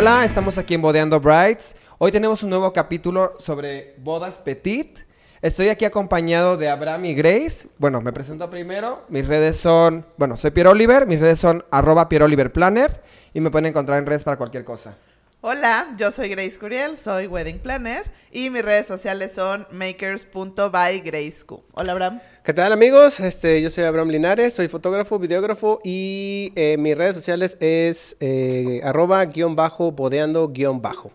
Hola, estamos aquí en Bodeando Brides. Hoy tenemos un nuevo capítulo sobre bodas petit. Estoy aquí acompañado de Abraham y Grace. Bueno, me presento primero. Mis redes son, bueno, soy Pierre Oliver. Mis redes son arroba Pierre Oliver Planner y me pueden encontrar en redes para cualquier cosa. Hola, yo soy Grace Curiel, soy Wedding Planner y mis redes sociales son makers.bygraceq. Hola, Abraham. ¿Qué tal amigos? Este, yo soy Abraham Linares, soy fotógrafo, videógrafo y eh, mis redes sociales es eh, arroba guion bajo, bodeando guion bajo.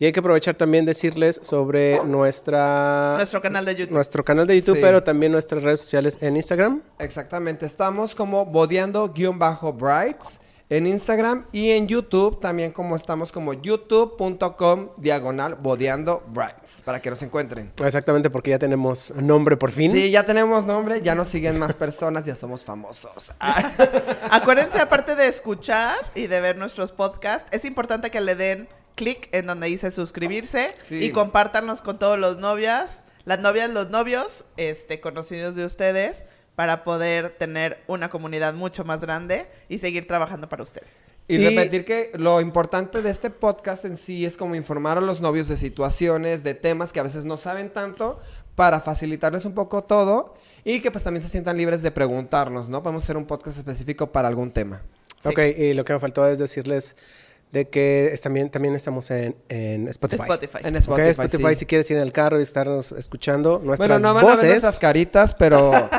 Y hay que aprovechar también decirles sobre nuestra... Nuestro canal de YouTube. Nuestro canal de YouTube, Sí. pero también nuestras redes sociales en Instagram. Exactamente, estamos como bodeando-brides en Instagram y en YouTube también como estamos como youtube.com diagonal bodeando brides para que nos encuentren. Exactamente, porque ya tenemos nombre por fin. Sí, ya tenemos nombre, ya nos siguen más personas, ya somos famosos. Ah, Acuérdense, aparte de escuchar y de ver nuestros podcasts, es importante que le den clic en donde dice suscribirse Sí. y compártanos con todos los novias, las novias, los novios, este, conocidos de ustedes, para poder tener una comunidad mucho más grande y seguir trabajando para ustedes. Y, Y- repetir que lo importante de este podcast en sí es como informar a los novios de situaciones, de temas que a veces no saben tanto, para facilitarles un poco todo y que pues también se sientan libres de preguntarnos, ¿no? Podemos hacer un podcast específico para algún tema. Sí. Ok, y lo que me faltó es decirles de que es- también, también estamos en, en Spotify. Spotify. En Spotify, Spotify, sí. si quieres ir en el carro y estarnos escuchando nuestras Bueno, no van a ver voces. nuestras caritas, pero...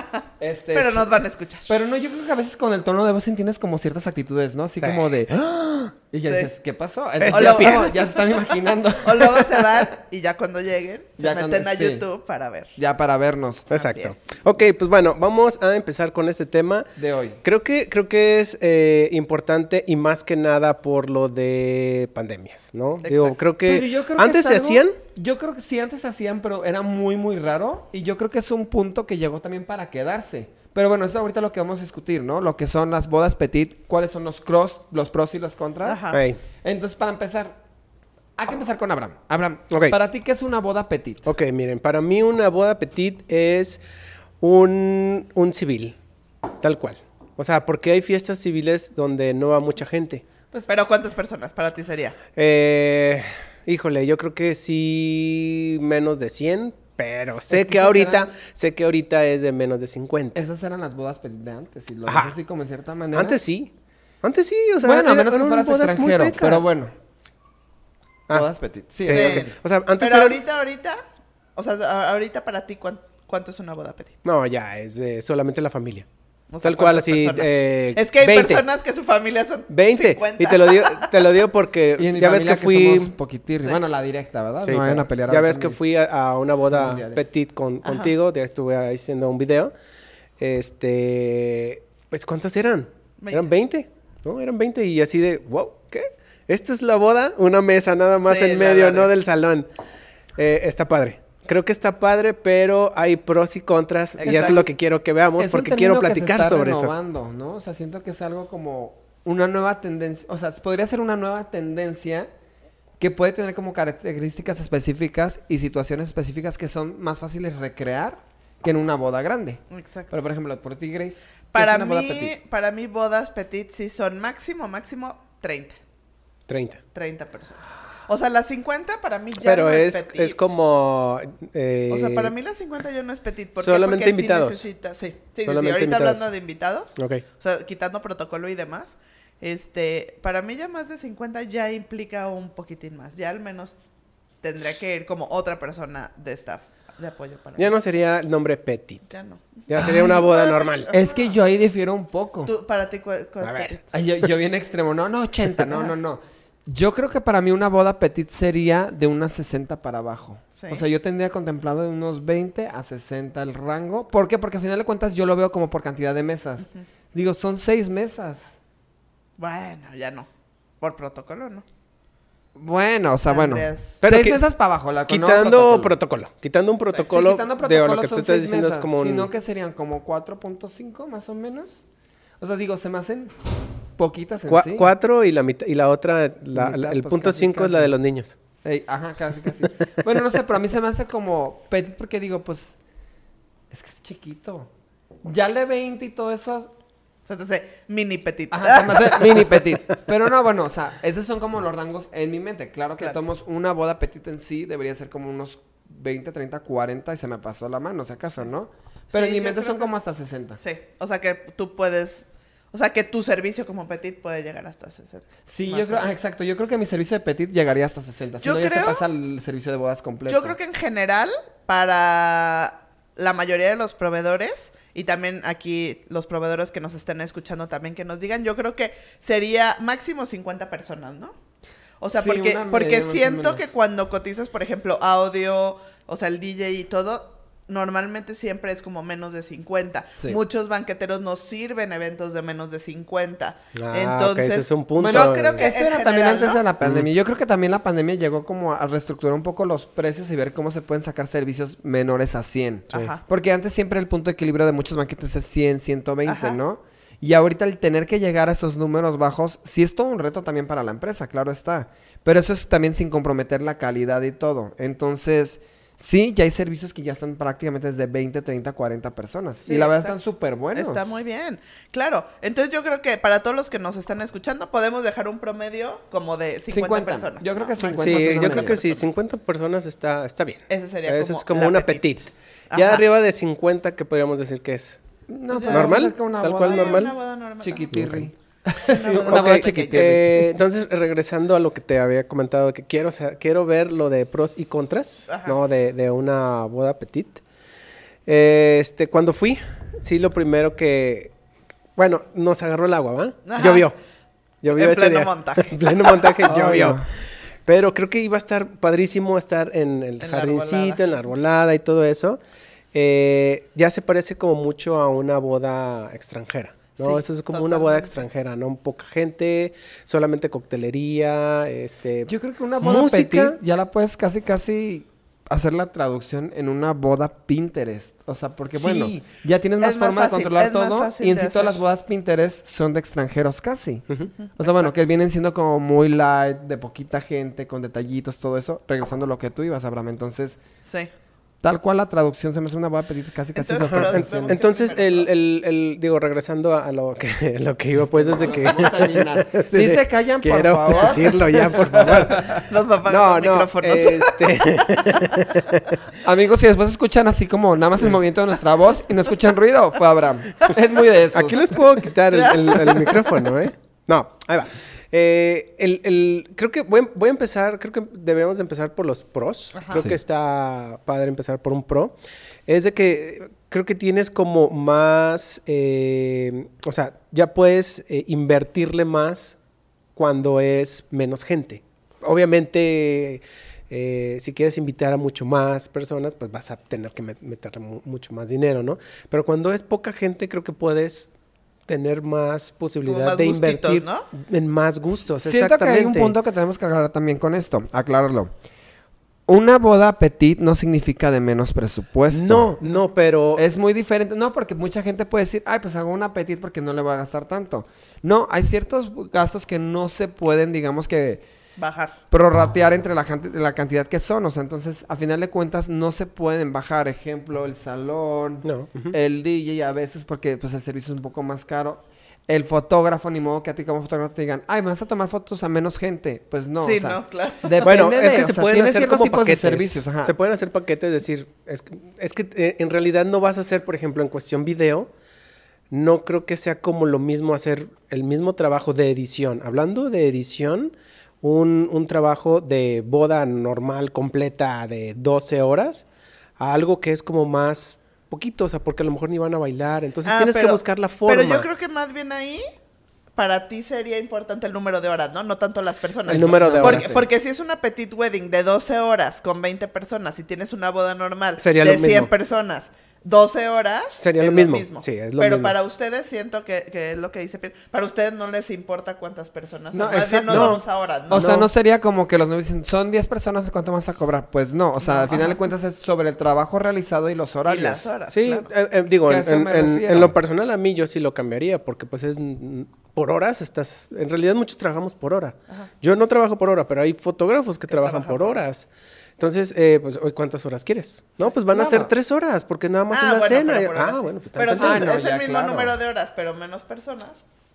este, Pero sí. nos van a escuchar. Pero no, yo creo que a veces con el tono de voz entiendes como ciertas actitudes, ¿no? Así Sí. como de... "Ah", Y ya Sí. dices, ¿qué pasó? Este Entonces, ya, es como- Pierre. ya se están imaginando. O luego se van y ya cuando lleguen se Ya meten cuando- a sí. YouTube para ver. ya para vernos Exacto. Ok, pues bueno, vamos a empezar con este tema. de hoy. Creo que, creo que es eh, importante y más que nada por lo de pandemias, ¿no? Digo, creo que Pero yo creo que antes es se algo- hacían. Yo creo que sí, antes se hacían, pero era muy, muy raro. Y yo creo que es un punto que llegó también para quedarse. Pero bueno, eso ahorita lo que vamos a discutir, ¿no? Lo que son las bodas petit, cuáles son los cross, los pros y los contras. Ajá. Entonces, para empezar, hay que empezar con Abraham. Abraham, para ti, ¿qué es una boda petit? Ok, miren, para mí una boda petit es un, un civil, tal cual. O sea, porque hay fiestas civiles donde no va mucha gente. Pero ¿cuántas personas para ti sería? Eh, híjole, yo creo que sí menos de 100, pero sé Es que, ahorita, eran- sé que ahorita es de menos de 50. Esas eran las bodas petit de antes. Y lo Ajá. ves así como en cierta manera. Antes sí. Antes sí, o sea, bueno, a menos que fueras extranjero. Pero bueno, Ah, bodas petit. Sí, sí. O sea, antes Pero eran- ahorita, ahorita, o sea, ahorita para ti, ¿cuán- ¿cuánto es una boda petit? No, ya, es de solamente la familia. O sea, Tal cual, ¿cuántas así, eh, es que hay 20. personas que su familia son 20. 50. Y te lo digo, te lo digo porque Y en mi ya ves que fui... somos poquitirri. Bueno, la directa, ¿verdad? Sí, no vayan pero a pelear. ya a ves que fui a, a una boda Familiares. petit con, contigo, ya estuve ahí haciendo un video. Este, pues ¿cuántas eran? Veinte. Eran 20, ¿no? Eran 20 y así de, wow, ¿qué? ¿Esto es la boda? Una mesa nada más Sí, en medio, no del salón. Eh, está padre. Creo que está padre, pero hay pros y contras y eso es Exacto. lo que quiero que veamos Es un porque quiero término que se platicar está sobre eso. renovando, ¿no? O sea, siento que es algo como una nueva tendencia, o sea, podría ser una nueva tendencia que puede tener como características específicas y situaciones específicas que son más fáciles recrear que en una boda grande. Exacto. Pero por ejemplo, por ti Grace, ¿qué para es una boda mí, petit? para mí bodas petit sí son máximo, máximo 30. 30. 30 personas. O sea, las 50 para mí ya Pero no es, es, petit. es como... eh, O sea, para mí las 50 ya no es petit. ¿Por solamente Porque invitados. Sí, necesita, sí. Sí, sí, Ahorita invitados. hablando de invitados, Ok. o sea, quitando protocolo y demás, este, para mí ya más de 50 ya implica un poquitín más. Ya al menos tendría que ir como otra persona de staff de apoyo para Ya mí. no sería el nombre petit. Ya no. Ya sería una boda normal. Es que yo ahí difiero un poco. Tú, para ti, ¿cuál, cuál A es ver. petit? Ay, yo, yo bien extremo, no, no, 80, no, no, no. Yo creo que para mí una boda petit sería de unas 60 para abajo. Sí. O sea, yo tendría contemplado de unos 20 a 60 el rango. ¿Por qué? Porque al final de cuentas yo lo veo como por cantidad de mesas. Digo, son seis mesas. Bueno, ya no. Por protocolo, ¿no? Bueno, o sea, bueno. Pero seis mesas para abajo. La, no Quitando protocolo. Quitando un Sí, protocolo quitando de protocolo lo que tú son estás seis diciendo mesas, es como un... Sino que serían como 4.5 más o menos. O sea, digo, se me hacen poquitas en sí. Cuatro y la mitad y la otra, la- Mitad, la- el pues, punto casi, cinco es la de los niños. Ey, ajá, casi, casi. bueno, no sé, pero a mí se me hace como petit porque digo, pues, es que es chiquito. Ya le 20 y todo eso, Se te hace mini petit. Ajá, se me hace mini petit. Pero no, bueno, o sea, esos son como los rangos en mi mente. Claro que Claro. tomamos una boda petit en sí, debería ser como unos 20, 30, 40 y se me pasó la mano, si acaso, ¿no? Pero Sí, en mi mente son que- como hasta 60. Sí, o sea que tú puedes, o sea que tu servicio como petit puede llegar hasta 60. Sí, yo creo, ah, exacto. Yo creo que mi servicio de petit llegaría hasta 60. Si Yo no, ya se creo- pasa el servicio de bodas completo. Yo creo que en general, para la mayoría de los proveedores, y también aquí los proveedores que nos estén escuchando también que nos digan, yo creo que sería máximo 50 personas, ¿no? O sea, Sí, porque, porque siento que cuando cotizas, por ejemplo, audio, o sea, el DJ y todo, normalmente siempre es como menos de 50. Sí. Muchos banqueteros no sirven eventos de menos de 50. Ah, Entonces, ese es un punto. Bueno, yo creo que Eso era también antes ¿no? de la pandemia. Yo creo que también la pandemia llegó como a reestructurar un poco los precios y ver cómo se pueden sacar servicios menores a 100. Ajá. Porque antes siempre el punto de equilibrio de muchos banquetes es 100, 120, Ajá. ¿no? Y ahorita el tener que llegar a estos números bajos, sí es todo un reto también para la empresa, claro está. Pero eso es también sin comprometer la calidad y todo. Entonces, sí, ya hay servicios que ya están prácticamente desde 20, 30, 40 personas. Sí, y la verdad están súper buenos. Está muy bien. Claro. Entonces yo creo que para todos los que nos están escuchando podemos dejar un promedio como de 50, 50. personas. Yo creo que ¿no? 50 Sí, es una yo creo que media. sí, 50 personas está, está bien. Ese sería Eso como es como una petit. petit. Ya Ajá. arriba de 50, ¿qué podríamos decir que es? No, Pues ¿Normal? ¿Tal boda. cual Sí, normal? una boda normal. Chiquitirri. Sí, una una chiquitirri. eh, entonces, regresando a lo que te había comentado, que quiero, quiero ver lo de pros y contras, Ajá. ¿no? De, de una boda petit. Eh, este, cuando fui, sí, lo primero que... Bueno, nos agarró el agua, ¿va? Ajá. Llovió. Llovió En ese pleno día. montaje. en pleno montaje llovió. no. Pero creo que iba a estar padrísimo estar en el En jardincito, en la arbolada y todo eso. Eh, ya se parece como mucho a una boda extranjera. ¿No? Sí, Eso es como una boda extranjera, ¿no? Poca gente, solamente coctelería, este... Yo creo que una boda música. petit ya la puedes casi, casi hacer la traducción en una boda Pinterest. O sea, porque Sí. bueno, ya tienes más más forma fácil, de controlar todo. Y en de sí todas las bodas Pinterest son de extranjeros casi. O sea, bueno, que vienen siendo como muy light, de poquita gente, con detallitos, todo eso. Regresando a lo que tú ibas, Abraham. Entonces, Sí. Tal cual la traducción se me hace una boda petit casi, casi. Entonces, que Entonces, el, el, el- digo, regresando a lo que, lo que iba, pues, desde que... Vamos a terminar. Sí se callan, por Quiero favor. decirlo ya, por favor. Nos va a apagar No, los no, micrófonos. este... Amigos, si después escuchan así como nada más el movimiento de nuestra voz y no escuchan ruido, fue Abraham. Es muy de eso. Aquí les puedo quitar el, el- el micrófono, ¿eh? No, ahí va. Eh, el, el- creo que voy, voy a empezar, creo que deberíamos de empezar por los pros. Ajá. Creo Sí. que está padre empezar por un pro. Es de que creo que tienes como más, eh, o sea, ya puedes eh, invertirle más cuando es menos gente. Obviamente, eh, si quieres invitar a mucho más personas, pues vas a tener que met- meterle mu- mucho más dinero, ¿no? Pero cuando es poca gente, creo que puedes tener más posibilidad más de gustitos, invertir ¿no? en más gustos. Siento que hay un punto que tenemos que aclarar también con esto, aclararlo. Una boda petit no significa de menos presupuesto. No, no, pero Es muy diferente. No, porque mucha gente puede decir, ay, pues hago una petit porque no le va a gastar tanto. No, hay ciertos gastos que no se pueden, digamos que, Bajar. prorratear entre la, gente- la cantidad que son. O sea, entonces, a final de cuentas, no se pueden bajar. Ejemplo, el salón, no. el DJ a veces porque pues el servicio es un poco más caro. El fotógrafo, ni modo que a ti como fotógrafo te digan, ay, me vas a tomar fotos a menos gente. Pues no. sí, o sea, no, claro. Depende Bueno, es de, que o se sea, pueden tiene hacer como tipos paquetes. de servicios. Ajá. Se pueden hacer paquetes, es decir, es, que- es que eh, en realidad no vas a hacer, por ejemplo, en cuestión video, no creo que sea como lo mismo hacer el mismo trabajo de edición. Hablando de edición, un, un trabajo de boda normal, completa, de 12 horas, a algo que es como más poquito, o sea, porque a lo mejor ni van a bailar, entonces Ah, tienes que buscar la forma. Pero yo creo que más bien ahí, para ti sería importante el número de horas, ¿no? No tanto las personas. El número de porque, horas, sí. Porque si es una petit wedding de 12 horas con 20 personas y tienes una boda normal Sería de lo 100 mismo. personas, 12 horas. Sería lo mismo. Sí, es lo Pero mismo. para ustedes siento que, que es lo que dice Pierre. Para ustedes no les importa cuántas personas. No, son. Más bien exacto. nos No. vamos a horas, ¿no? O sea, No. no sería como que los novios dicen, son 10 personas, ¿cuánto vas a cobrar? Pues no, o sea, al final de cuentas es sobre el trabajo realizado y los y horarios. las horas. Sí, claro. eh, eh, digo, en, lo personal a mí yo sí lo cambiaría porque pues es por horas, estás... En realidad muchos trabajamos por hora. Yo no trabajo por hora, pero hay fotógrafos que, trabajan por horas. Entonces, eh, pues, ¿hoy ¿cuántas horas quieres? No, pues van a ser tres horas, porque nada más Ah, es la bueno, cena. pero ah, sí. bueno, pues Pero si Ah, es, no, es el mismo claro. número de horas, pero menos personas.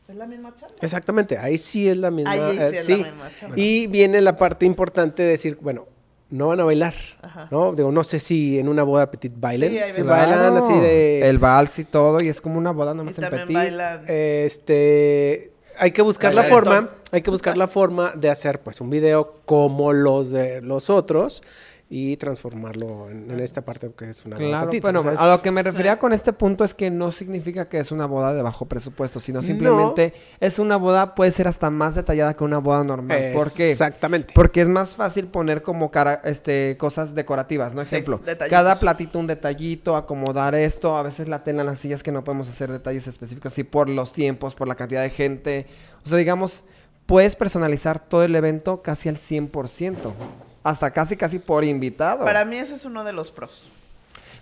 Es la misma chamba. Exactamente, ahí sí es la misma. Ahí sí eh, es la sí. misma chamba. Y viene la parte importante de decir, bueno, no van a bailar, Ajá. ¿no? Digo, no sé si en una boda petit bailen. Sí, veces. bailan así de... El vals y todo, y es como una boda Y nomás en también petit. bailan. Este, hay que buscar la Bailar forma, hay que buscar la forma de hacer pues un video como los de los otros y transformarlo en, en esta parte que es una Claro, bueno, a lo que me refería Sí. con este punto es que no significa que es una boda de bajo presupuesto, sino simplemente es una boda, puede ser hasta más detallada que una boda normal. ¿Por qué? Exactamente. Porque es más fácil poner como cara, este, cosas decorativas, ¿no? Ejemplo, cada platito un detallito, acomodar esto, a veces la tela en las sillas que no podemos hacer detalles específicos, así por los tiempos, por la cantidad de gente. O sea, digamos, puedes personalizar todo el evento casi al 100%, hasta casi casi por invitado. Para mí eso es uno de los pros.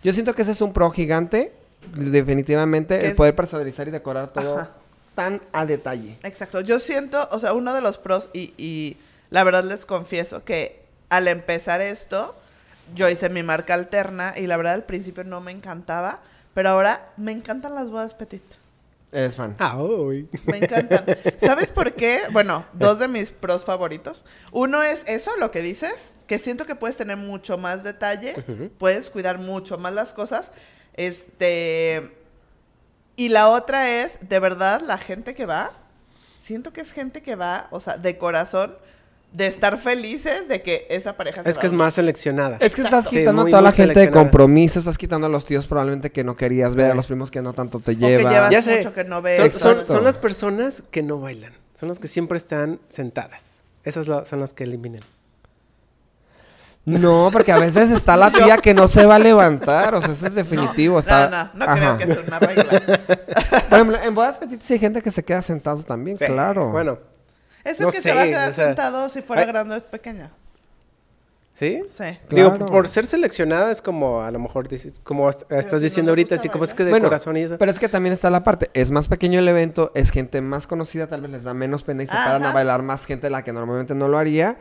Yo siento que ese es un pro gigante, definitivamente, el es- poder personalizar y decorar todo Ajá. tan a detalle. Exacto. Yo siento, o sea, uno de los pros, y, y la verdad les confieso que al empezar esto, yo hice mi marca alterna y la verdad al principio no me encantaba, pero ahora me encantan las bodas petit. Eres fan. Ah, uy. Me encantan. ¿Sabes por qué? Bueno, dos de mis pros favoritos. Uno es eso, lo que dices, que siento que puedes tener mucho más detalle, puedes cuidar mucho más las cosas. Este. Y la otra es, de verdad, la gente que va, siento que es gente que va, o sea, de corazón, de estar felices de que esa pareja se Es va que a es más seleccionada. Es que estás Sí, quitando muy, toda la gente de compromiso, estás quitando a los tíos probablemente que no querías ver, a los primos que no tanto te O que llevan. llevas Ya sé. mucho que no Son, ves. son- las personas que no bailan. Son las que siempre están sentadas. Esas son las que eliminan. No, porque a veces está la tía que no se va a levantar, o sea, eso es definitivo. está... No, no, no creo Ajá. que sea una regla. Por ejemplo, en bodas petitas hay gente que se queda sentado también, Sí. claro. Bueno, Es el No que sé, se va a quedar o sea, sentado si fuera grande o pequeña. ¿sí? Sí. Digo, Claro. por ser seleccionada es como, a lo mejor, dices- como est- estás no diciendo ahorita, así como es que de Bueno, corazón y eso. Pero es que también está la parte, es más pequeño el evento, es gente más conocida, tal vez les da menos pena y se paran a bailar más gente de la que normalmente no lo haría.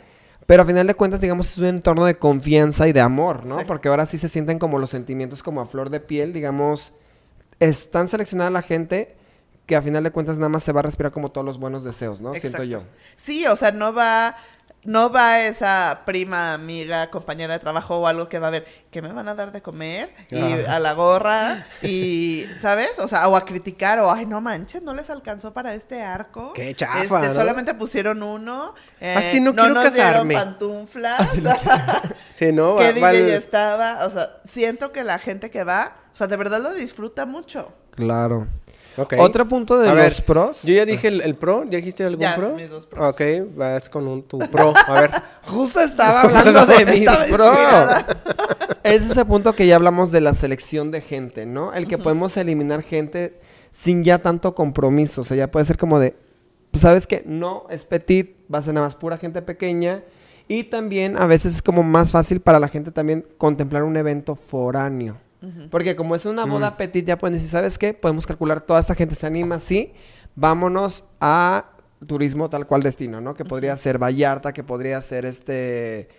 Pero a final de cuentas, digamos, es un entorno de confianza y de amor, ¿no? Sí. Porque ahora sí se sienten como los sentimientos como a flor de piel, digamos, es tan seleccionada la gente que a final de cuentas nada más se va a respirar como todos los buenos deseos, ¿no? Siento yo. Sí, o sea, no va, no va esa prima, amiga, compañera de trabajo o algo que va a ver, que me van a dar de comer? Y Ah. a la gorra, y, ¿sabes? O sea, o a criticar, o, ay, no manches, no les alcanzó para este arco. Qué chafa, Este, ¿no? Solamente pusieron uno. eh, Así no quiero nos casarme. dieron pantuflas. Sí, ¿no? ¿Qué Va- DJ estaba? O sea, siento que la gente que va, o sea, de verdad lo disfruta mucho. Claro. Ok. Otro punto de A los ver, pros. Yo ya dije el, el pro, ¿ya dijiste algún Ya, pro? mis dos pros. Ok, vas con un, tu pro. A ver. Justo estaba hablando de mis inspirada. Es ese punto que ya hablamos de la selección de gente, ¿no? El que podemos eliminar gente sin ya tanto compromiso. O sea, ya puede ser como de, pues, ¿sabes qué? No, es petit, va a ser nada más pura gente pequeña. Y también a veces es como más fácil para la gente también contemplar un evento foráneo. Porque como es una boda petit, ya pueden decir, ¿sabes qué? Podemos calcular, toda esta gente se anima, sí, vámonos a turismo tal cual destino, ¿no? Que podría ser Vallarta, que podría ser este...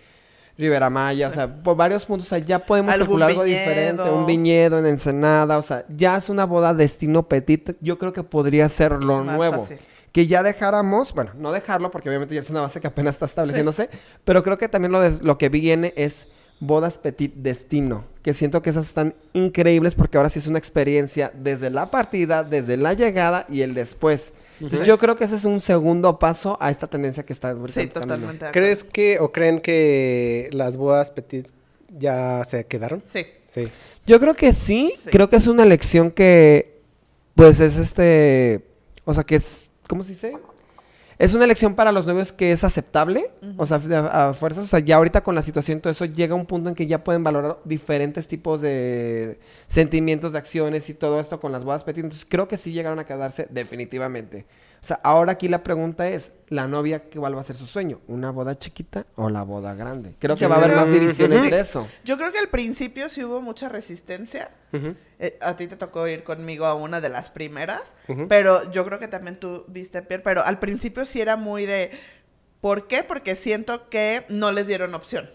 Rivera Maya, o sea, por varios puntos, o sea, ya podemos Algún calcular algo diferente, un viñedo en Ensenada, o sea, ya es una boda destino petit, yo creo que podría ser lo Más nuevo. fácil. Que ya dejáramos, bueno, no dejarlo porque obviamente ya es una base que apenas está estableciéndose, pero creo que también lo, de- lo que viene es bodas petit destino, que siento que esas están increíbles porque ahora sí es una experiencia desde la partida, desde la llegada y el después. Entonces, Yo creo que ese es un segundo paso a esta tendencia que está Sí, totalmente. ¿Crees que o creen que las bodas petit ya se quedaron? Sí. Sí. Yo creo que sí, Sí. creo que es una elección que, pues es este, o sea, que es, ¿cómo se dice? Es una elección para los novios que es aceptable, o sea, a, a fuerzas, o sea, ya ahorita con la situación y todo eso llega un punto en que ya pueden valorar diferentes tipos de sentimientos, de acciones y todo esto con las bodas petit, entonces creo que sí llegaron a quedarse definitivamente. Sea, ahora aquí la pregunta es, ¿la novia cuál va a ser su sueño? ¿Una boda chiquita o la boda grande? Creo que Yo va a haber creo- más división Sí. entre eso. Yo creo que al principio sí hubo mucha resistencia. Eh, a ti te tocó ir conmigo a una de las primeras, pero yo creo que también tú viste, Pierre, pero al principio sí era muy de... ¿Por qué? Porque siento que no les dieron opción.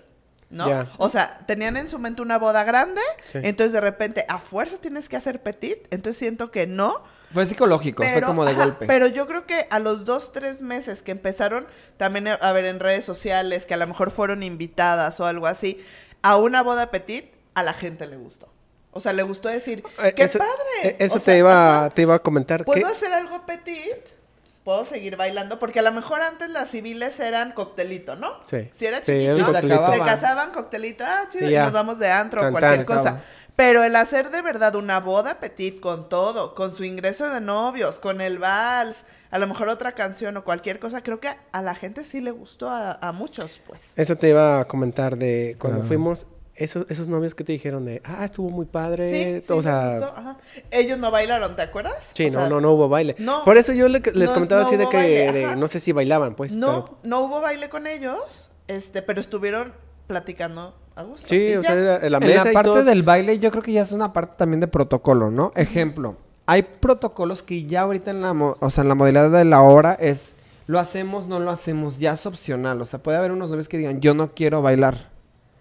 ¿No? O sea, tenían en su mente una boda grande, Sí. entonces de repente a fuerza tienes que hacer petit, entonces siento que no, Fue psicológico, fue pero, como de ajá, golpe. pero yo creo que a los dos, tres meses que empezaron también a a ver en redes sociales, que a lo mejor fueron invitadas o algo así, a una boda petit, a la gente le gustó. O sea, le gustó decir, Eh, ¡qué eso, padre! eh, Eso O te, iba, ajá, te iba a comentar. ¿Puedo hacer algo petit? ¿Puedo seguir bailando? Porque a lo mejor antes las civiles eran coctelito, ¿no? Sí. Si era Sí, chiquito, se casaban coctelito, ah, chido, ya. nos vamos de antro o cualquier tan, cosa. acaba. Pero el hacer de verdad una boda petit con todo, con su ingreso de novios, con el vals, a lo mejor otra canción o cualquier cosa, creo que a la gente sí le gustó a, a muchos, pues. Eso te iba a comentar de cuando Claro. fuimos, esos, esos novios que te dijeron de, ah, estuvo muy padre. Sí, sí, o les sea, gustó, ajá. Ellos no bailaron, ¿te acuerdas? sí, O no, sea, no, no hubo baile. no. Por eso yo le- les No- comentaba no así de que de- no sé si bailaban, pues. No, pero- no hubo baile con ellos, este, pero estuvieron platicando a gusto. sí, o ya. sea, era en la en mesa la y parte todos- del baile yo creo que ya es una parte también de protocolo, ¿no? Ejemplo, hay protocolos que ya ahorita en la, mo- o sea, en la modalidad de la hora es, lo hacemos, no lo hacemos, ya es opcional. O sea, puede haber unos novios que digan, yo no quiero bailar.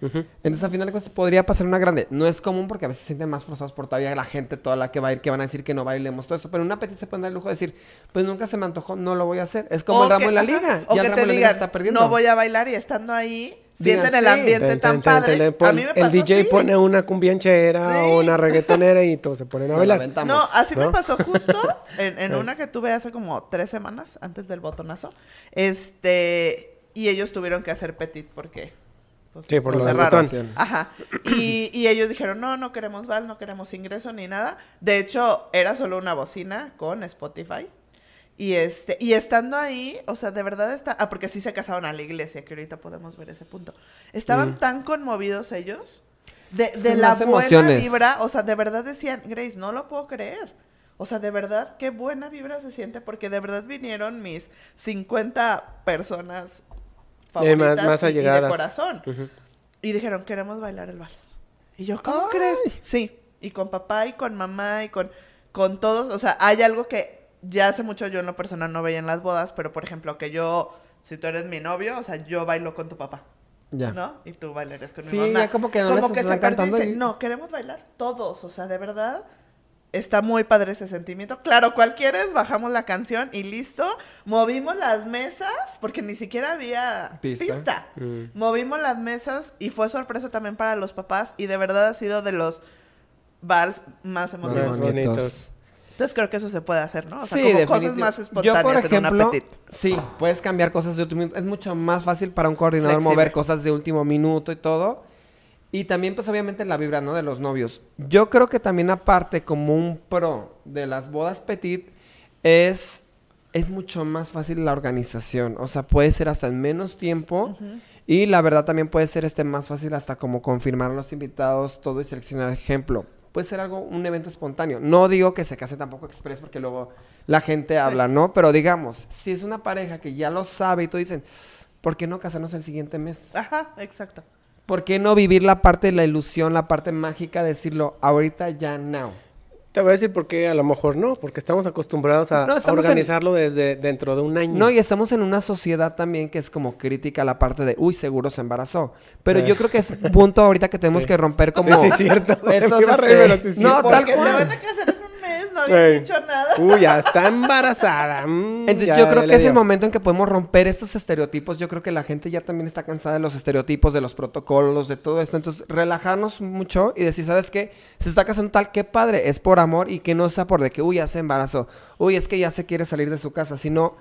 Entonces, al final de cuentas, podría pasar una grande. No es común porque a veces se sienten más forzados por todavía la gente, toda la que va a ir, que van a decir que no bailemos, todo eso. Pero en una petit se pueden dar el lujo de decir, pues nunca se me antojó, no lo voy a hacer. Es como O el ramo que- en la liga. O ya que el ramo te en la digan, está perdiendo. no voy a bailar y estando ahí, Digan, sienten el sí. ambiente Ten, tan ten, ten, padre. ten, pon- a mí me pasó el DJ así. pone una cumbianchera Sí. o una reggaetonera y todos se ponen a bailar. No, así me ¿no? pasó justo en, en Eh. una que tuve hace como tres semanas antes del botonazo. Este, y ellos tuvieron que hacer petit porque. Pues, Sí, por lo del. Ajá. Y, y ellos dijeron, no, no queremos val, no queremos ingreso ni nada. De hecho, era solo una bocina con Spotify. Y este, y estando ahí, o sea, de verdad está. Ah, porque sí se casaron a la iglesia, que ahorita podemos ver ese punto. Estaban Mm. tan conmovidos ellos de, la buena emociones. vibra. O sea, de verdad decían, Grace, no lo puedo creer. O sea, de verdad, qué buena vibra se siente, porque de verdad vinieron mis 50 personas favoritas más- más y- y de corazón. Y dijeron, queremos bailar el vals. Y yo, ¿cómo crees? Sí, y con papá y con mamá y con, con todos. O sea, hay algo que ya hace mucho yo en lo personal no veía en las bodas, pero por ejemplo, que yo, si tú eres mi novio, o sea, yo bailo con tu papá. Ya. ¿No? Y tú bailarías con Sí, mi mamá. ya como que no como que se perdió y dice, y- no, queremos bailar todos. O sea, de verdad, está muy padre ese sentimiento. Claro, ¿cuál quieres? Bajamos la canción y listo. Movimos las mesas, porque ni siquiera había Pista. pista. Mm. Movimos las mesas y fue sorpresa también para los papás y de verdad ha sido de los vals más emotivos. Más bonitos. bonitos. Entonces creo que eso se puede hacer, ¿no? O sea, Sí, como cosas más Yo, espontáneas por en una ejemplo, petit. sí, puedes cambiar cosas de último minuto. Es mucho más fácil para un coordinador Flexible. mover cosas de último minuto y todo. Y también, pues, obviamente, la vibra, ¿no? De los novios. Yo creo que también, aparte, como un pro de las bodas petit, es, es mucho más fácil la organización. O sea, puede ser hasta en menos tiempo. Y la verdad también puede ser este más fácil hasta como confirmar a los invitados, todo y seleccionar ejemplo. Puede ser algo, un evento espontáneo. No digo que se case tampoco express porque luego la gente habla, ¿no? Pero digamos, si es una pareja que ya lo sabe y todo dicen, ¿por qué no casarnos el siguiente mes? Ajá, exacto. ¿Por qué no vivir la parte de la ilusión, la parte mágica, decirlo ahorita ya now? Te voy a decir por qué a lo mejor no, porque estamos acostumbrados a, No, a estamos en- organizarlo desde dentro de un año. No, y estamos en una sociedad también que es como crítica a la parte de, uy, seguro se embarazó. Pero Eh. yo creo que es un punto ahorita que tenemos Sí. que romper como... Sí, sí, es cierto. Esos, a reír, este, pero sí no, tal Porque se cual. van a casar en no habían dicho nada. Uy, ya está embarazada. Mm, Entonces ya- yo creo que es el dio. momento en que podemos romper estos estereotipos. Yo creo que la gente ya también está cansada de los estereotipos, de los protocolos, de todo esto. Entonces relajarnos mucho y decir, ¿sabes qué? Se está casando tal, qué padre, es por amor y que no sea por de que, uy, ya se embarazó, uy, es que ya se quiere salir de su casa, sino...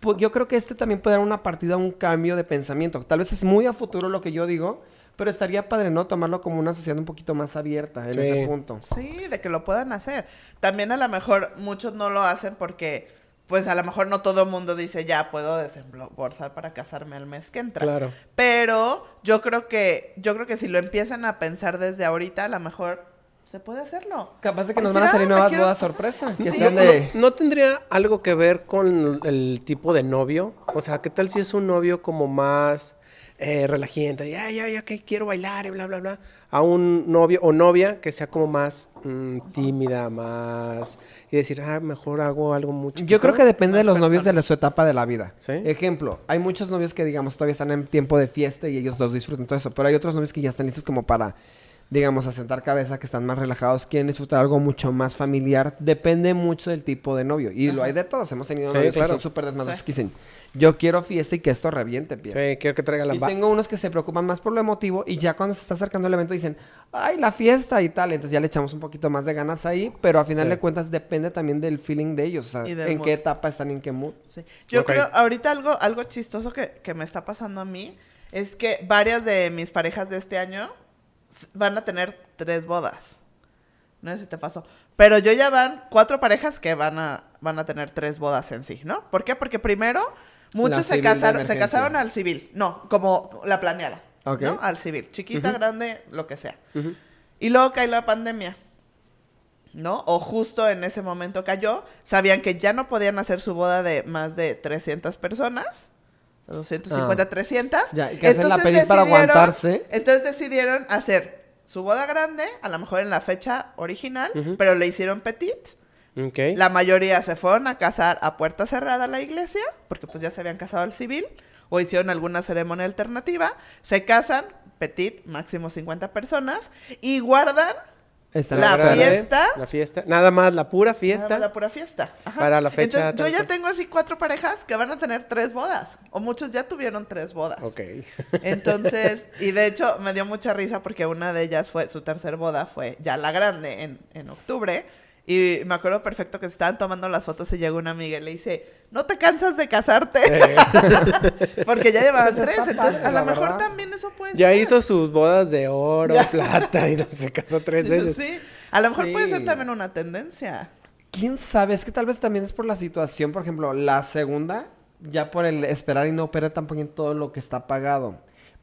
pues, yo creo que este también puede dar una partida, un cambio de pensamiento. Tal vez es muy a futuro lo que yo digo, pero estaría padre, ¿no? Tomarlo como una sociedad un poquito más abierta en Sí. ese punto. Sí, de que lo puedan hacer. También a lo mejor muchos no lo hacen porque, pues a lo mejor no todo el mundo dice, ya puedo desembolsar para casarme al mes que entra. Claro. Pero yo creo que, yo creo que si lo empiezan a pensar desde ahorita, a lo mejor se puede hacerlo. Capaz de que nos van a salir "Ah, me nuevas quiero- bodas sorpresa. Que Sí. sean ¿No, no tendría algo que ver con el tipo de novio? O sea, ¿qué tal si es un novio como más eh, relajiente? Ya, ya, ya, que quiero bailar y bla, bla, bla. A un novio o novia que sea como más mm, tímida, más... Y decir, ah, mejor hago algo mucho. Yo creo que depende de los novios de la- su etapa de la vida. ¿Sí? Ejemplo, hay muchos novios que, digamos, todavía están en tiempo de fiesta y ellos los disfrutan todo eso. Pero hay otros novios que ya están listos como para, digamos, asentar cabeza, que están más relajados, quieren disfrutar algo mucho más familiar. Depende mucho del tipo de novio. Y lo hay de todos. Hemos tenido Sí, novios que son súper desmadrosos Sí. que dicen, yo quiero fiesta y que esto reviente, Pierre. Sí, quiero que traiga la... Y tengo unos que se preocupan más por lo emotivo y ya cuando se está acercando el evento dicen, ay, la fiesta y tal. Entonces ya le echamos un poquito más de ganas ahí, pero a final Sí. de cuentas depende también del feeling de ellos. O sea, en mood. qué etapa están en qué mood. Sí. Yo creo, ahorita algo, algo chistoso que, que me está pasando a mí es que varias de mis parejas de este año van a tener tres bodas. No sé si te pasó. Pero yo ya van cuatro parejas que van a, van a tener tres bodas en sí, ¿no? ¿Por qué? Porque primero muchos se casaron, se casaron al civil. No, como la planeada. ¿No? Al civil. Chiquita, grande, lo que sea. Y luego cae la pandemia. ¿No? O justo en ese momento cayó. Sabían que ya no podían hacer su boda de más de 300 personas. 250, Ah. 300. Ya, que hacen la pedís para aguantarse. Entonces decidieron hacer su boda grande, a lo mejor en la fecha original, Ujú. pero le hicieron petit. Ok. La mayoría se fueron a casar a puerta cerrada a la iglesia, porque pues ya se habían casado al civil, o hicieron alguna ceremonia alternativa. Se casan, petit, máximo 50 personas, y guardan La fiesta. La fiesta. Nada más, la pura Nada fiesta. más La pura fiesta. Ajá. Para la fecha Entonces, yo ya tengo así cuatro parejas que van a tener tres bodas. O muchos ya tuvieron tres bodas. Ok. Entonces, y de hecho me dio mucha risa porque una de ellas fue, su tercer boda fue ya la grande en, en octubre. Y me acuerdo perfecto que se estaban tomando las fotos y llegó una amiga y le dice, ¿no te cansas de casarte? porque ya llevaban Pues tres. Entonces, padre, a lo mejor verdad. también eso puede Ya ser. hizo sus bodas de oro, Ya. plata y no, se casó tres veces. Sí. A lo mejor puede ser también una tendencia. ¿Quién sabe? Es que tal vez también es por la situación. Por ejemplo, la segunda, ya por el esperar y no operar tampoco en todo lo que está pagado.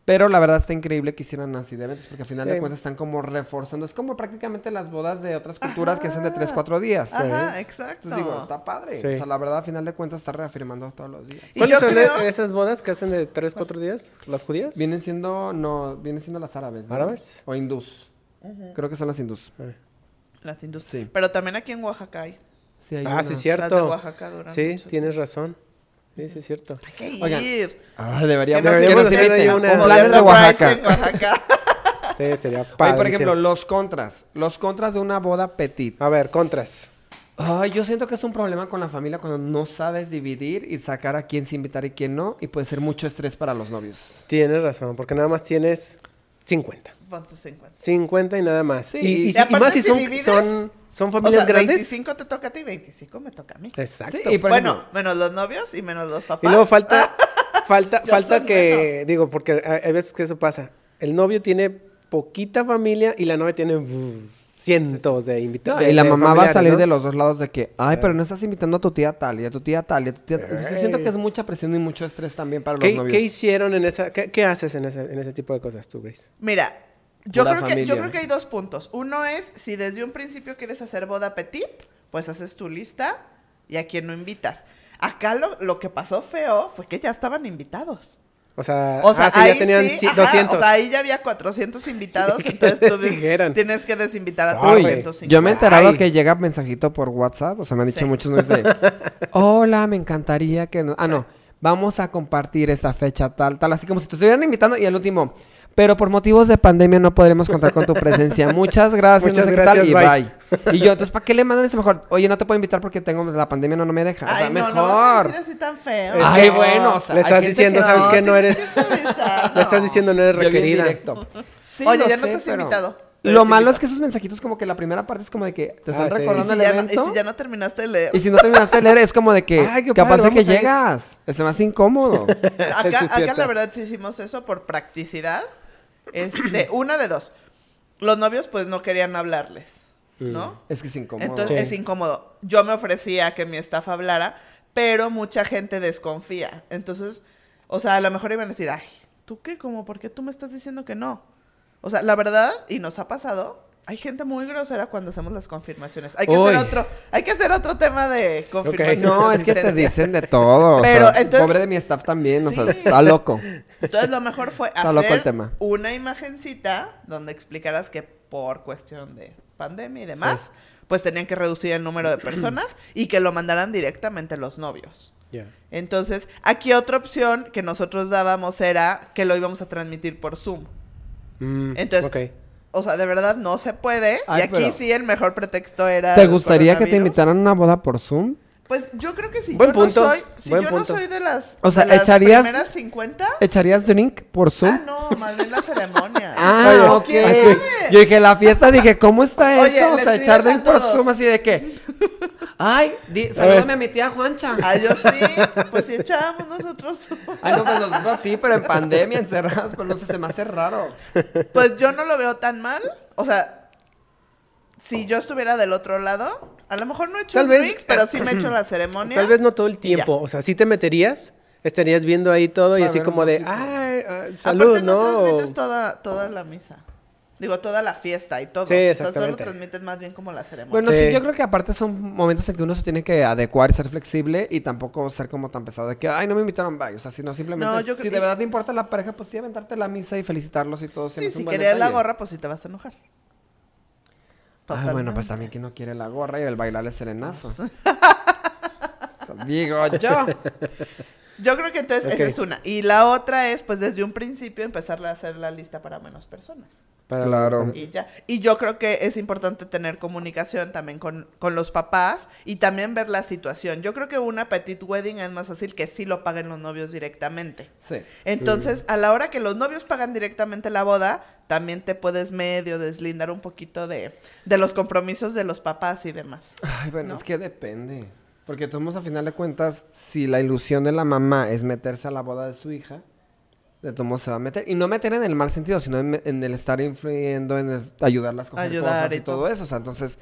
Pero la verdad está increíble que hicieran así de eventos, porque al final Sí. de cuentas están como reforzando. Es como prácticamente las bodas de otras culturas que hacen de Ajá. 3, 4 días. Ajá, exacto. Entonces digo, está padre. Sí. O sea, la verdad, al final de cuentas está reafirmando todos los días. ¿Cuáles son creo- e- esas bodas que hacen de tres, cuatro días? ¿Las judías? Vienen siendo, no, vienen siendo las árabes. ¿no? ¿Árabes? O hindús. Creo que son las hindús. Ah. Las indus- Sí. Pero también aquí en Oaxaca hay. Sí, hay Ah, unas. sí, Las de cierto. Oaxaca duran Sí, mucho, tienes sí. razón. Sí, sí, es cierto. Hay que Oigan, ir. Ah, deberíamos, Que nos deberíamos que nos hacer ahí inviten. una- Un plan de Oaxaca. Oaxaca. Sí, estaría Oye, por ejemplo, los contras. Los contras de una boda petit. A ver, contras. Ay, yo siento que es un problema con la familia cuando no sabes dividir y sacar a quién se invitar y quién no. Y puede ser mucho estrés para los novios. Tienes razón, porque nada más tienes 50. Ponte 50. 50 y nada más. Sí, y, y y si- y aparte más si si son, divides, son, son O familias sea, grandes. 25 te toca a ti, 25 me toca a mí. Exacto. Sí, y por bueno, ejemplo- menos los novios y menos los Y papás. luego falta, falta, falta que, menos. digo, porque hay, veces que eso pasa. El novio tiene poquita familia y la novia tiene uh, cientos de invitados. y la mamá va a salir de los dos lados de que, ay, pero no estás invitando a tu tía tal y a tu tía tal y a tu tía tal. Entonces yo siento que es mucha presión y mucho estrés también para los ¿Qué, novios. qué hicieron en esa, qué, qué haces en ese, en ese tipo de cosas tú, Grace? Mira, yo creo, que, yo creo que hay dos puntos. Uno es, si desde un principio quieres hacer boda petit, pues haces tu lista y a quien no invitas. Acá lo, lo que pasó feo fue que ya estaban invitados. O sea, O sea, ah, sí, ahí ya tenían sí, ci- ajá, 200. O sea, ahí ya había 400 invitados, entonces tú tienes que desinvitar a Sorry. 350. Yo me he enterado Ay. que llega mensajito por WhatsApp, o sea, me han dicho Sí. muchos de, hola, me encantaría que... no-". Ah, no, vamos a compartir esta fecha tal, tal, así como si te estuvieran invitando y al último, pero por motivos de pandemia no podremos contar con tu presencia. Muchas gracias, Muchas no sé qué tal, y bye". bye. Y yo, entonces, ¿para qué le mandan eso mejor? Oye, no te puedo invitar porque tengo la pandemia, no, no me deja. O sea, Ay, no, mejor. no vas a decir así tan feo. Es Ay, que- bueno, o sea, Le estás diciendo, ¿sabes qué? No eres... Le estás diciendo, no eres requerida. directo. Sí, Oye, ya no estás pero invitado. Te Lo malo es que esos mensajitos como que la primera parte es como de que te están Ah, sí. ¿Y recordando si, el ya no, y si ya no terminaste de leer. Y si no terminaste de leer, es como de que Ay, qué capaz padre, de que llegas. Es más incómodo. Acá, Sí, la verdad sí hicimos eso por practicidad. Este, una de dos. Los novios pues no querían hablarles, ¿no? es que es incómodo. Entonces Sí. es incómodo. Yo me ofrecía a que mi staff hablara, pero mucha gente desconfía. Entonces, o sea, a lo mejor iban a decir, ay, ¿tú qué? ¿Cómo? ¿Por qué tú me estás diciendo que no? O sea, la verdad, y nos ha pasado, hay gente muy grosera cuando hacemos las confirmaciones. Hay que hacer otro, hay que hacer otro tema de confirmación. No, de es que te dicen de todo. o Pero, sea, entonces- Pobre de mi staff también, o sea, está loco. Entonces lo mejor fue Está loco el hacer tema. una imagencita donde explicaras que por cuestión de pandemia y demás, pues tenían que reducir el número de personas y que lo mandaran directamente los novios. Ya. Entonces, aquí otra opción que nosotros dábamos era que lo íbamos a transmitir por Zoom. Mm, Entonces, ok. O sea, de verdad no se puede. Ay, y aquí pero- sí el mejor pretexto era. ¿Te gustaría que te invitaran a una boda por Zoom? Pues yo creo que si Buen yo punto, no soy, si buen yo punto. no soy de las, O sea, de las ¿echarías- primeras 50, ¿Echarías drink por Zoom? ah no, más bien la ceremonia. Ah, ¿O ok. sabe? Yo dije, la fiesta, dije, ¿cómo está eso? Oye, o sea, echar drink por. Zoom así de que. Ay, di- salúdame a mi tía Juancha. Ah, yo sí, pues si echábamos nosotros. Ay, no, pues nosotros sí, pero en pandemia, encerrados, pero no sé, se me hace raro. Pues yo no lo veo tan mal. O sea, si yo estuviera del otro lado, a lo mejor no he hecho Tal vez- drinks, pero sí me he hecho la ceremonia. Tal vez no todo el tiempo. O sea, sí te meterías, estarías viendo ahí todo y así como de, ay, ah, salud, Aparte no, ¿no? transmites toda, toda la misa. Digo, toda la fiesta y todo. Sí, o sea, solo exactamente. transmites más bien como la ceremonia. Bueno, sí. Sí. yo creo que aparte son momentos en que uno se tiene que adecuar y ser flexible y tampoco ser como tan pesado de que, ay, no me invitaron, bye. O sea, sino simplemente, No, yo si de verdad te importa la pareja, pues sí, aventarte la misa y felicitarlos y todo. sí, si querías la gorra, pues sí te vas a enojar. Ay, bueno, Totalmente. pues también que no quiere la gorra y el bailar el serenazo. Digo yo. Yo creo que entonces esa es una. Y la otra es, pues desde un principio, empezar a hacer la lista para menos personas. Para- Claro. Y ya. Y yo creo que es importante tener comunicación también con, con los papás y también ver la situación. Yo creo que una petit wedding es más fácil que sí lo paguen los novios directamente. Sí. Entonces, a la hora que los novios pagan directamente la boda, también te puedes medio deslindar un poquito de, de los compromisos de los papás y demás. Ay, bueno, ¿No? es que depende. Porque todos a final de cuentas, si la ilusión de la mamá es meterse a la boda de su hija, de todos se va a meter. Y no meter en el mal sentido, sino en, en el estar influyendo, en es- ayudarla a escoger Ayudar cosas y, y todo, todo. eso. O sea, entonces,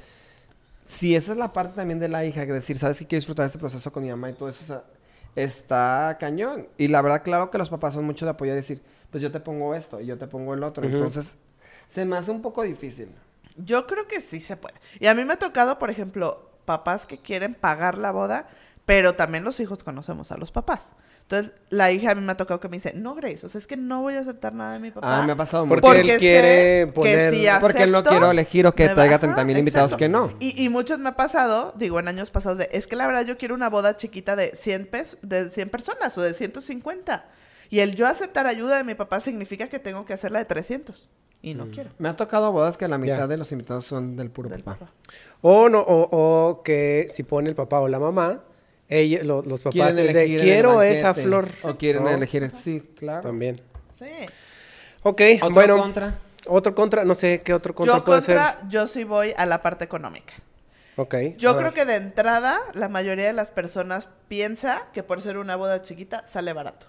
si esa es la parte también de la hija, que decir, ¿sabes que quiero disfrutar este proceso con mi mamá y todo eso? O sea, está cañón. Y la verdad, claro que los papás son mucho de apoyar y decir, pues yo te pongo esto y yo te pongo el otro. Entonces, se me hace un poco difícil. Yo creo que sí se puede. Y a mí me ha tocado, por ejemplo, papás que quieren pagar la boda, pero también los hijos conocemos a los papás. Entonces, la hija a mí me ha tocado que me dice, no, Grace, o sea, es que no voy a aceptar nada de mi papá. Ah, me ha pasado Porque él quiere que poner- si Porque él no acepto, quiero elegir o que traiga Ajá, 30 mil invitados que no. Y, y muchos me ha pasado, digo, en años pasados, de, es que la verdad yo quiero una boda chiquita de 100, pes de 100 personas o de 150. Y el yo aceptar ayuda de mi papá significa que tengo que hacerla de 300. Y Mm. no quiero. Me ha tocado bodas que la mitad de los invitados son del puro Del papá. papá. O, no, o, o que si pone el papá o la mamá, ella, lo- los papás Quieren es de, elegir quiero esa flor. O quieren ¿no? elegir, sí, claro. También. Sí. Ok, Otro bueno. contra. Otro contra, no sé qué otro contra yo puede contra, yo sí voy a la parte económica. ser. Ok. Yo creo ver. que de entrada la mayoría de las personas piensa que por ser una boda chiquita sale barato.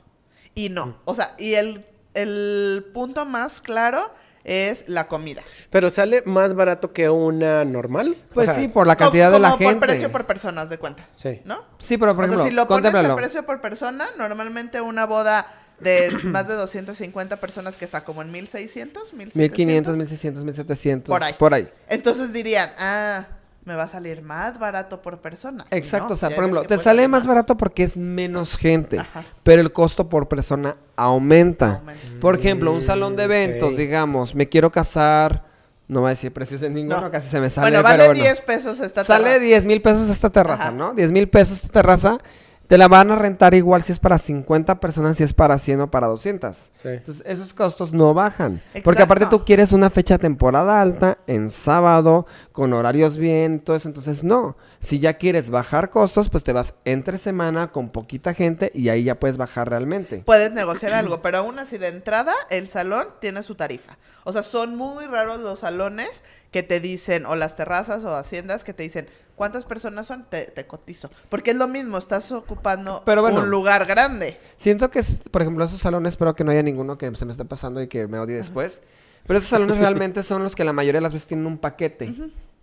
Y Mm. no. O sea, y el, el punto más claro es la comida. Pero sale más barato que una normal. Pues O sea, sí, por la cantidad de la Como gente. por precio por persona, haz de cuenta. Sí. ¿No? Sí, pero por o ejemplo, sea, si lo pones a precio por persona, normalmente una boda de más de 250 personas que está como en 1600, 1500, 1700. 1600, 1700. Por ahí. Por ahí. Entonces dirían, ah, me va a salir más barato por persona. Exacto, no, o sea, por ejemplo, te sale más barato porque es menos gente, Ajá. pero el costo por persona aumenta. Aumenta. Por ejemplo, un salón de eventos, ok. digamos, me quiero casar, no voy a decir precios de ninguno, No. casi se me sale, bueno, pero vale bueno. 10 pesos esta Sale terraza. 10 mil pesos esta terraza, Ajá. ¿no? 10 mil pesos esta terraza. Te la van a rentar igual si es para 50 personas, si es para 100 o para 200. Sí. Entonces, esos costos no bajan. Porque aparte tú quieres una fecha de temporada alta, en sábado, con horarios bien, todo eso. Entonces, no. Si ya quieres bajar costos, pues te vas entre semana con poquita gente y ahí ya puedes bajar realmente. Puedes negociar algo, pero aún así de entrada el salón tiene su tarifa. O sea, son muy raros los salones que te dicen, o las terrazas o haciendas que te dicen, ¿cuántas personas son? Te, te cotizo. Porque es lo mismo, estás ocupando Pero bueno. un lugar grande. Siento que, por ejemplo, esos salones, espero que no haya ninguno que se me esté pasando y que me odie después. Pero esos salones realmente son los que la mayoría de las veces tienen un paquete.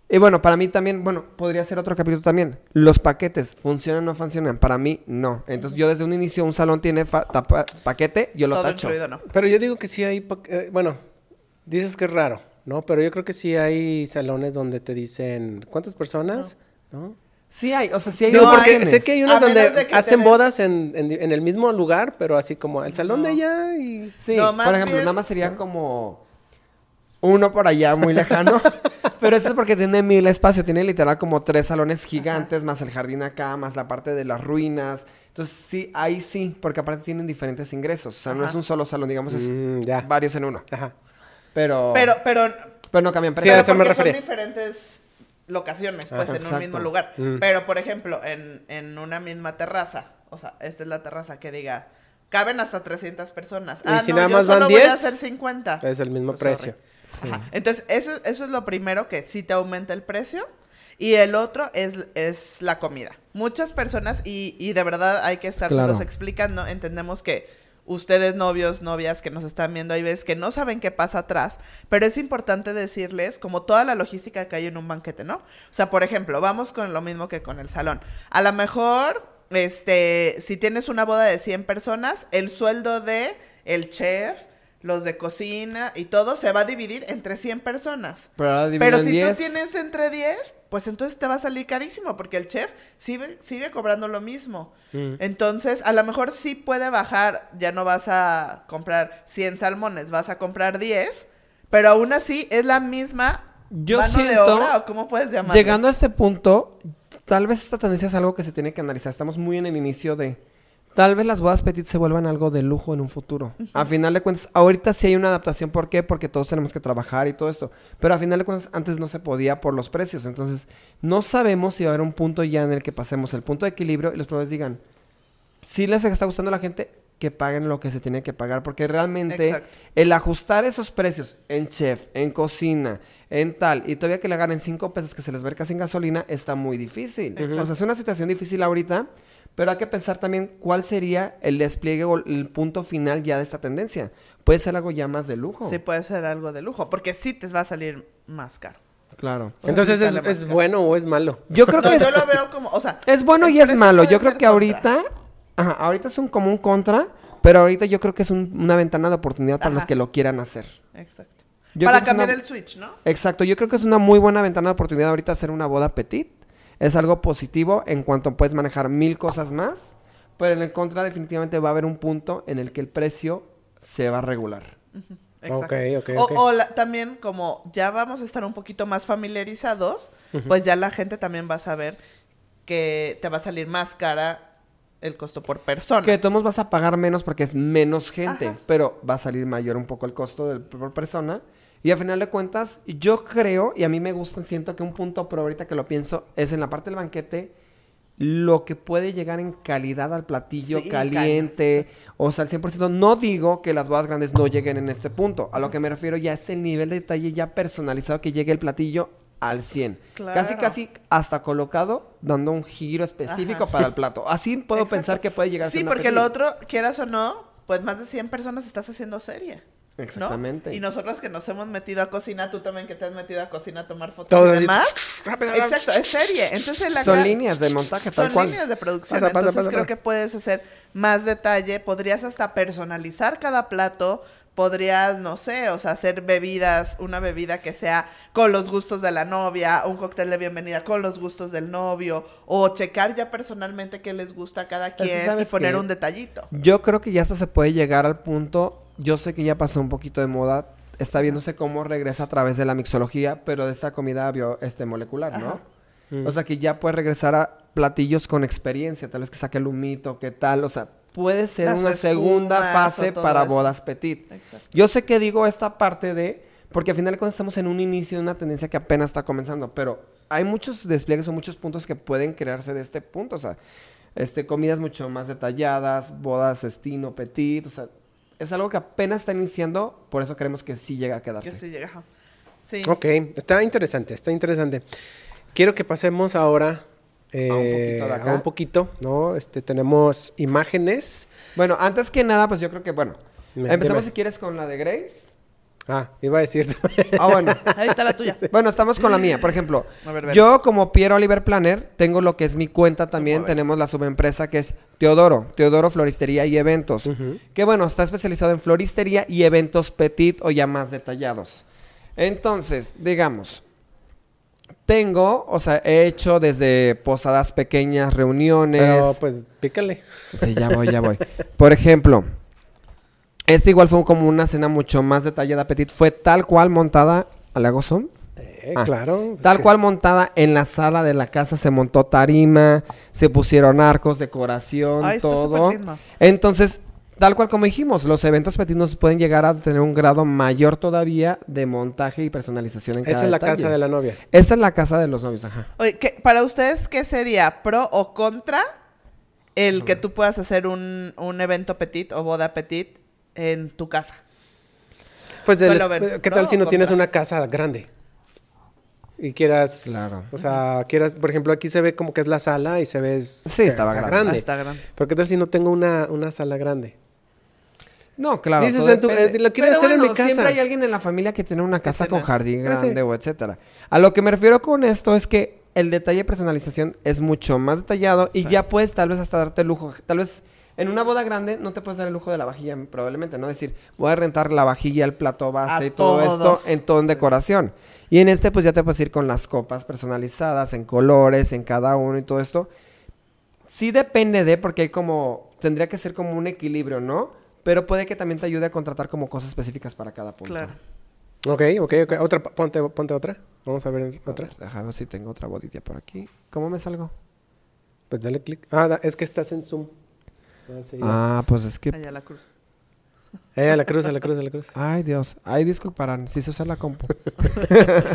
Y bueno, para mí también, bueno, podría ser otro capítulo también. Los paquetes, ¿funcionan o no funcionan? Para mí, no. Entonces, yo desde un inicio, un salón tiene fa- tapa- paquete, yo lo Todo tacho. incluido, ¿no? Pero yo digo que sí hay, eh, bueno, dices que es raro, ¿no? Pero yo creo que sí hay salones donde te dicen, ¿cuántas personas? ¿No? Sí hay, o sea, sí hay Digo, porque sé que hay menos donde hacen bodas en, en- en el mismo lugar, pero así como el salón de No. ella y... Sí, No, más por ejemplo, bien- nada más sería como uno por allá muy lejano. pero eso es porque tiene mil espacio. Tiene literal como tres salones gigantes, más el jardín acá, más la parte de las ruinas. Entonces, sí, ahí sí, porque aparte tienen diferentes ingresos. O sea, no es un solo salón, digamos, es Mm, ya. varios en uno. Ajá. Pero, Pero, pero, pero no cambian Sí, eso me porque son diferentes locaciones, pues, Ajá, en exacto. un mismo lugar. Mm. Pero, por ejemplo, en, en una misma terraza, o sea, esta es la terraza que diga, caben hasta 300 personas. Y Ah, si no, nada yo más van solo voy 10, a hacer 50. Es el mismo Pues, precio. Entonces, eso, eso es lo primero que sí te aumenta el precio. Y el otro es, es la comida. Muchas personas, y, y de verdad hay que estárselos Claro. explicando, entendemos que ustedes novios, novias que nos están viendo, hay veces que no saben qué pasa atrás, pero es importante decirles como toda la logística que hay en un banquete, ¿no? O sea, por ejemplo, vamos con lo mismo que con el salón. A lo mejor, este, si tienes una boda de 100 personas, el sueldo de el chef, los de cocina y todo se va a dividir entre 100 personas. Pero si 10. tú tienes entre 10, pues entonces te va a salir carísimo porque el chef sigue, sigue cobrando lo mismo. Mm. Entonces, a lo mejor sí puede bajar, ya no vas a comprar 100 salmones, vas a comprar 10, pero aún así es la misma Yo mano de obra o cómo puedes llamarlo. Llegando a este punto, tal vez esta tendencia es algo que se tiene que analizar. Estamos muy en el inicio de... Tal vez las bodas petit se vuelvan algo de lujo en un futuro. A final de cuentas, ahorita sí hay una adaptación. ¿Por qué? Porque todos tenemos que trabajar y todo esto. Pero a final de cuentas, antes no se podía por los precios. Entonces, no sabemos si va a haber un punto ya en el que pasemos el punto de equilibrio y los proveedores digan, si les está gustando a la gente, que paguen lo que se tiene que pagar. Porque realmente Exacto. el ajustar esos precios en chef, en cocina, en tal, y todavía que le ganen 5 pesos que se les verca sin gasolina, está muy difícil. Exacto. O sea, es una situación difícil ahorita, pero hay que pensar también cuál sería el despliegue o el punto final ya de esta tendencia. Puede ser algo ya más de lujo. Sí puede ser algo de lujo, porque sí te va a salir más caro. Claro. O sea, Entonces, ¿es, caro. bueno o es malo? Yo creo No, que es, yo lo veo como, o sea... es bueno y es malo. Yo creo que contra. ahorita, ajá, ahorita es un como un contra, pero ahorita yo creo que es un- una ventana de oportunidad para los que lo quieran hacer. Exacto. Yo Para cambiar una- el switch, ¿no? Exacto, yo creo que es una muy buena ventana de oportunidad ahorita hacer una boda petit. Es algo positivo en cuanto puedes manejar mil cosas más, pero en el contra definitivamente va a haber un punto en el que el precio se va a regular. Exacto. Ok, ok, o o la- también como ya vamos a estar un poquito más familiarizados, pues ya la gente también va a saber que te va a salir más cara el costo por persona. Que de todos modos vas a pagar menos porque es menos gente, Ajá. pero va a salir mayor un poco el costo del- por persona. Y a final de cuentas, yo creo, y a mí me gusta, siento que un punto, pero ahorita que lo pienso, es en la parte del banquete, lo que puede llegar en calidad al platillo Sí, caliente, o sea, al 100%. No digo que las bodas grandes no lleguen en este punto. A lo que me refiero ya es el nivel de detalle ya personalizado que llegue el platillo al 100. Casi, Claro. casi hasta colocado, dando un giro específico Ajá. para el plato. Así puedo Exacto. pensar que puede llegar a ser Sí, porque lo aperitivo. otro, quieras o no, pues más de 100 personas estás haciendo serie. ¿No? Exactamente. Y nosotros que nos hemos metido a cocina, tú también que te has metido a cocina a tomar fotos Todo y demás. rápido, rápido. Exacto, es serie. Entonces la Son líneas de montaje, tal Son cual. líneas de producción. Pasa, Entonces pasa, creo que puedes hacer más detalle. Podrías hasta personalizar cada plato. Podrías, no sé, o sea, hacer bebidas, una bebida que sea con los gustos de la novia, un cóctel de bienvenida con los gustos del novio, o checar ya personalmente qué les gusta a cada quien y ¿sabes poner qué? un detallito. Yo creo que ya hasta se puede llegar al punto, yo sé que ya pasó un poquito de moda, está viéndose cómo regresa a través de la mixología, pero de esta comida bio, este molecular, ¿no? Mm. O sea, que ya puede regresar a platillos con experiencia, tal vez que saque el humito, qué tal, o sea, puede ser Las una segunda fase para eso. bodas petit. Exacto. Yo sé que digo esta parte de, porque al final cuentas estamos en un inicio de una tendencia que apenas está comenzando, pero hay muchos despliegues o muchos puntos que pueden crearse de este punto, o sea, este, comidas mucho más detalladas, bodas estilo petit, o sea, es algo que apenas está iniciando, por eso creemos que sí llega a Que quedarse. sí llega. Sí. Ok, está interesante, está interesante. Quiero que pasemos ahora eh, A un poquito de acá. a un poquito, ¿no? Este, tenemos imágenes. Bueno, antes que nada, pues yo creo que, bueno, Me- empezamos dime. si quieres con la de Grace. Ah, iba a decir. Ah, bueno. Ahí está la tuya. Bueno, estamos con la mía. Por ejemplo, A ver, ver. yo como Piero Oliver Planner tengo lo que es mi cuenta también. Tenemos la subempresa que es Teodoro, Teodoro Floristería y Eventos. Que bueno, está especializado en floristería y eventos petit o ya más detallados. Entonces, digamos, tengo, o sea, he hecho desde posadas pequeñas, reuniones. Pero pues pícale. Sí, ya voy, ya voy. Por ejemplo, este igual fue como una cena mucho más detallada, Petit. Fue tal cual montada, ¿la gozo? Eh, Ah, claro. Tal cual montada en la sala de la casa, se montó tarima, se pusieron arcos, decoración, Ay, está todo. lindo. Entonces, tal cual como dijimos, los eventos Petit nos pueden llegar a tener un grado mayor todavía de montaje y personalización en cada Esa es la detalle. casa de la novia. Esta es la casa de los novios, ajá. Oye, ¿qué- para ustedes, ¿qué sería? ¿Pro o contra el que tú puedas hacer un, un evento petit o boda petit en tu casa? Pues, Bueno, ver, ¿qué ¿pro tal si no tienes una casa grande? Y quieras, Claro. o sea, quieras, por ejemplo, aquí se ve como que es la sala y se ve Sí, estaba grande. Ah, está grande. Pero qué tal si no tengo una, una sala grande? No, claro. Dices en tu- eh, lo quiero Pero hacer en mi casa. Siempre hay alguien en la familia que tiene una casa con jardín Ah, sí. grande o etcétera. A lo que me refiero con esto es que el detalle de personalización es mucho más detallado y ya puedes tal vez hasta darte lujo. Tal vez en una boda grande no te puedes dar el lujo de la vajilla, probablemente, ¿no? Decir, voy a rentar la vajilla, el plato base A y todo todos. esto en todo en Sí. decoración. Y en este pues ya te puedes ir con las copas personalizadas, en colores, en cada uno y todo esto. Sí depende de, porque hay como, tendría que ser como un equilibrio, ¿no? Pero puede que también te ayude a contratar como cosas específicas para cada punto. Claro. Ok, ok, ok. Otra, ponte, ponte otra. Vamos a ver A otra. ver, déjame ver si tengo otra bodilla por aquí. ¿Cómo me salgo? Pues dale clic. Ah, da- es que estás en Zoom. Ah, pues es que... Allá la cruz. Eh, a la cruz, a la cruz, a la cruz. Ay, Dios. Ay, disculparán. Si se usa la compu.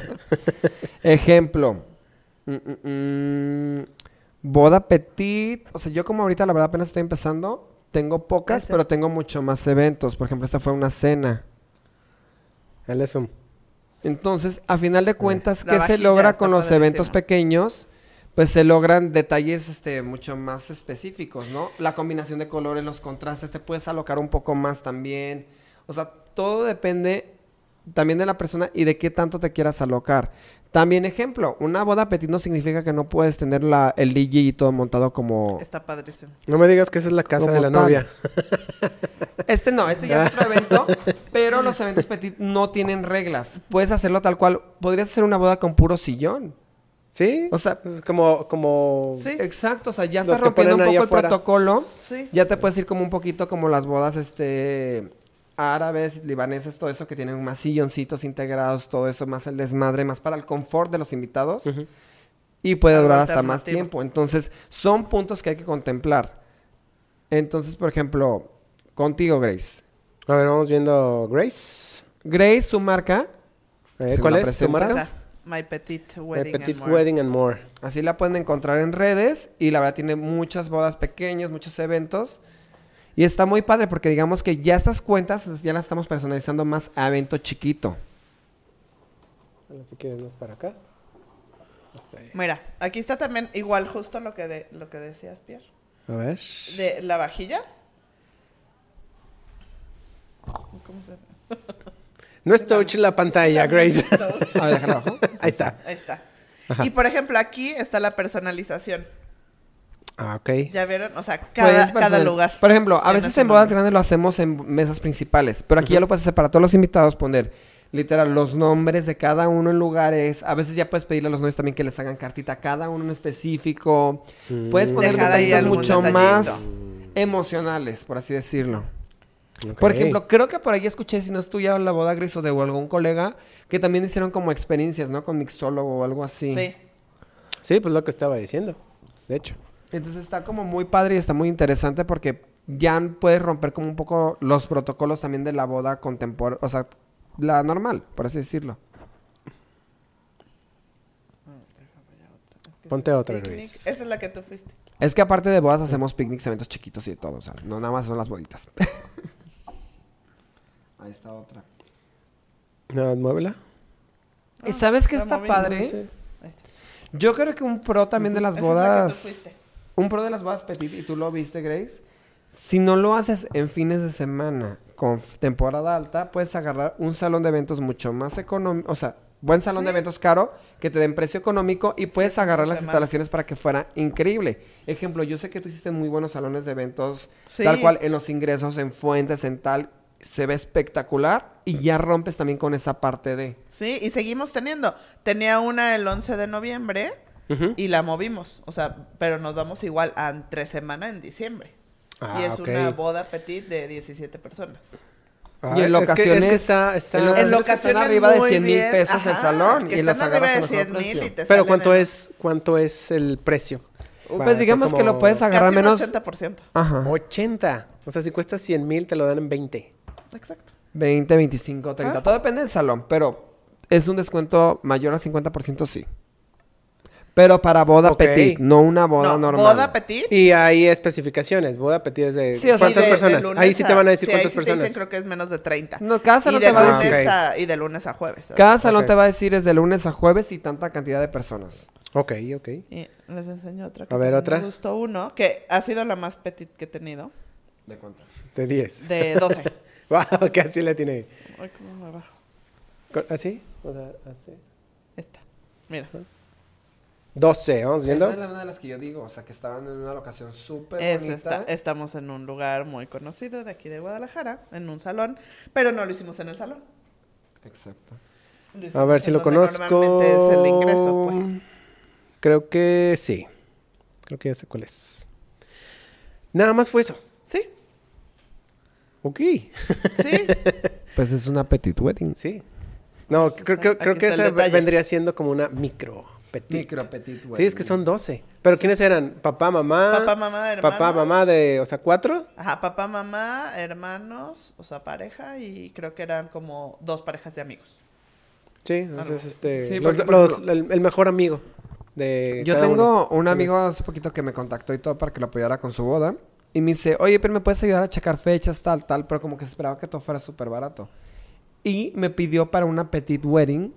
Ejemplo. Mm, mm, mm. Boda petit. O sea, yo como ahorita la verdad apenas estoy empezando. Tengo pocas, Ese. pero tengo mucho más eventos. Por ejemplo, esta fue una cena. Zoom. Entonces, a final de cuentas, ¿qué se logra con los eventos pequeños? Pues se logran detalles este, mucho más específicos, ¿no? La combinación de colores, los contrastes, te puedes alocar un poco más también. O sea, todo depende también de la persona y de qué tanto te quieras alocar. También, ejemplo, una boda petit no significa que no puedes tener la, el DJ y todo montado como... Está padrísimo. No me digas que esa es la casa Como de la tal. novia. Este no, este ya es otro evento, pero los eventos petit no tienen reglas. Puedes hacerlo tal cual. Podrías hacer una boda con puro sillón. ¿Sí? O sea, Es como, como... Sí. Exacto, o sea, ya que rompiendo un poco el protocolo. Sí. Ya te puedes ir como un poquito como las bodas este árabes, libaneses, todo eso que tienen más silloncitos integrados, todo eso más el desmadre, más para el confort de los invitados. Y puede Algo durar hasta más tiempo. Entonces, son puntos que hay que contemplar. Entonces, por ejemplo, contigo, Grace. A ver, vamos viendo Grace. Grace, su marca, Eh, ¿Se ¿Cuál es presentas? marca? My Petit Eh, Wedding. Petit and More. Wedding and More. así la pueden encontrar en redes y la verdad tiene muchas bodas pequeñas, muchos eventos. Y está muy padre porque digamos que ya estas cuentas ya las estamos personalizando más a evento chiquito. Si quieres más para acá. Hasta ahí. Mira, aquí está también igual justo lo que, de, lo que decías, Pierre. A ver. De la vajilla. ¿Cómo se hace? No es touch la pantalla, Grace. A ver, déjala abajo. Ahí está. Ahí está. Y por ejemplo, aquí está la personalización. Ah, ok. ¿Ya vieron? O sea, cada, lugar. Por ejemplo, a veces en bodas grandes lo hacemos en mesas principales, pero aquí ya lo puedes hacer para todos los invitados, poner literal los nombres de cada uno en lugares. A veces ya puedes pedirle a los novios también que les hagan cartita a cada uno en específico. Puedes poner Dejar ahí detalles mucho detallito. más emocionales, por así decirlo. Por ejemplo, creo que por ahí escuché, si no es tuya la boda gris o de algún colega, que también hicieron como experiencias, ¿no? Con mixólogo o algo así. Sí. Sí, pues lo que estaba diciendo. De hecho. Entonces está como muy padre y está muy interesante porque ya puedes romper como un poco los protocolos también de la boda contemporánea, o sea, la normal, por así decirlo. Ponte otra. Grace. Esa es la que tú fuiste. Es que aparte de bodas hacemos picnics, eventos chiquitos y de todo, o sea, no nada más son las boditas. Ahí está otra. No, muévela. ¿Y sabes qué la está padre? Sí. Yo creo que un pro también de las Esa es la que tú bodas... un pro de las bodas petit, y tú lo viste, Grace. Si no lo haces en fines de semana con temporada alta, puedes agarrar un salón de eventos mucho más económico, o sea, buen salón de eventos caro, que te den precio económico y puedes agarrar las semana. instalaciones para que fuera increíble. Ejemplo, yo sé que tú hiciste muy buenos salones de eventos, Sí. tal cual en los ingresos, en fuentes, en tal. Se ve espectacular y ya rompes también con esa parte de... Sí, y seguimos teniendo. Tenía una el 11 de noviembre Ujú. y la movimos. O sea, pero nos vamos igual a entre semana en diciembre. Ah, y es ok. una boda petit de 17 personas. Ah, y en es que- locaciones, es que está, está- en En locaciones, que locaciones están arriba de muy 100 mil bien, pesos el ajá, salón que y los están arriba agarras de a mejor 100 mil precio. y te Pero salen ¿cuánto en- es, cuánto es el precio? A Pues digamos que como lo puedes agarrar Casi un menos... 80%. Ajá. 80. O sea, si cuesta 100 mil, te lo dan en 20. Exacto. 20, 25, 30. Ah. Todo depende del salón, pero es un descuento mayor al 50% sí. Pero para boda Ok. petit, no una boda no, normal. boda petit. Y hay especificaciones. Boda petit es de... Sí, o sea, ¿Cuántas de- personas? lunes Ahí sí te van a decir sí, ahí cuántas te personas. dicen, creo que es menos de 30. No, cada salón de te va a lunes decir... a, y de lunes a jueves. ¿sabes? Cada salón te va a decir es de lunes a jueves y tanta cantidad de personas. Ok, ok. Y les enseño otra que A ver, otra. me gustó uno, que ha sido la más petit que he tenido, ¿De cuántas? De 10. de 12. Wow, que así le tiene. Ay, ¿cómo me bajo? ¿Así? O sea, así. Esta. Mira. 12, ¿vamos viendo? Esa es una de las que yo digo, o sea, que estaban en una locación súper Es bonita. esta. Estamos en un lugar muy conocido de aquí de Guadalajara, en un salón, pero no lo hicimos en el salón. Exacto. A ver si lo conozco. Normalmente es el ingreso, pues. Creo que sí. Creo que ya sé cuál es. Nada más fue eso. Ok. sí. Pues es una petit wedding. sí. No, Aquí creo, está- creo, que esa detalle. vendría siendo como una micro petit. Micro petit wedding. Sí, es que son 12. ¿Pero quiénes eran? ¿Papá, mamá? Papá, mamá, hermanos. Papá, mamá de, o sea, cuatro. Ajá, papá, mamá, hermanos, o sea, pareja, y creo que eran como dos parejas de amigos. Sí, entonces, este, Sí, los- el, el mejor amigo de Yo cada tengo uno. un amigo hace poquito que me contactó y todo para que lo apoyara con su boda. Y me dice, oye, pero me puedes ayudar a checar fechas, tal, tal. Pero como que esperaba que todo fuera súper barato. Y me pidió para una petit wedding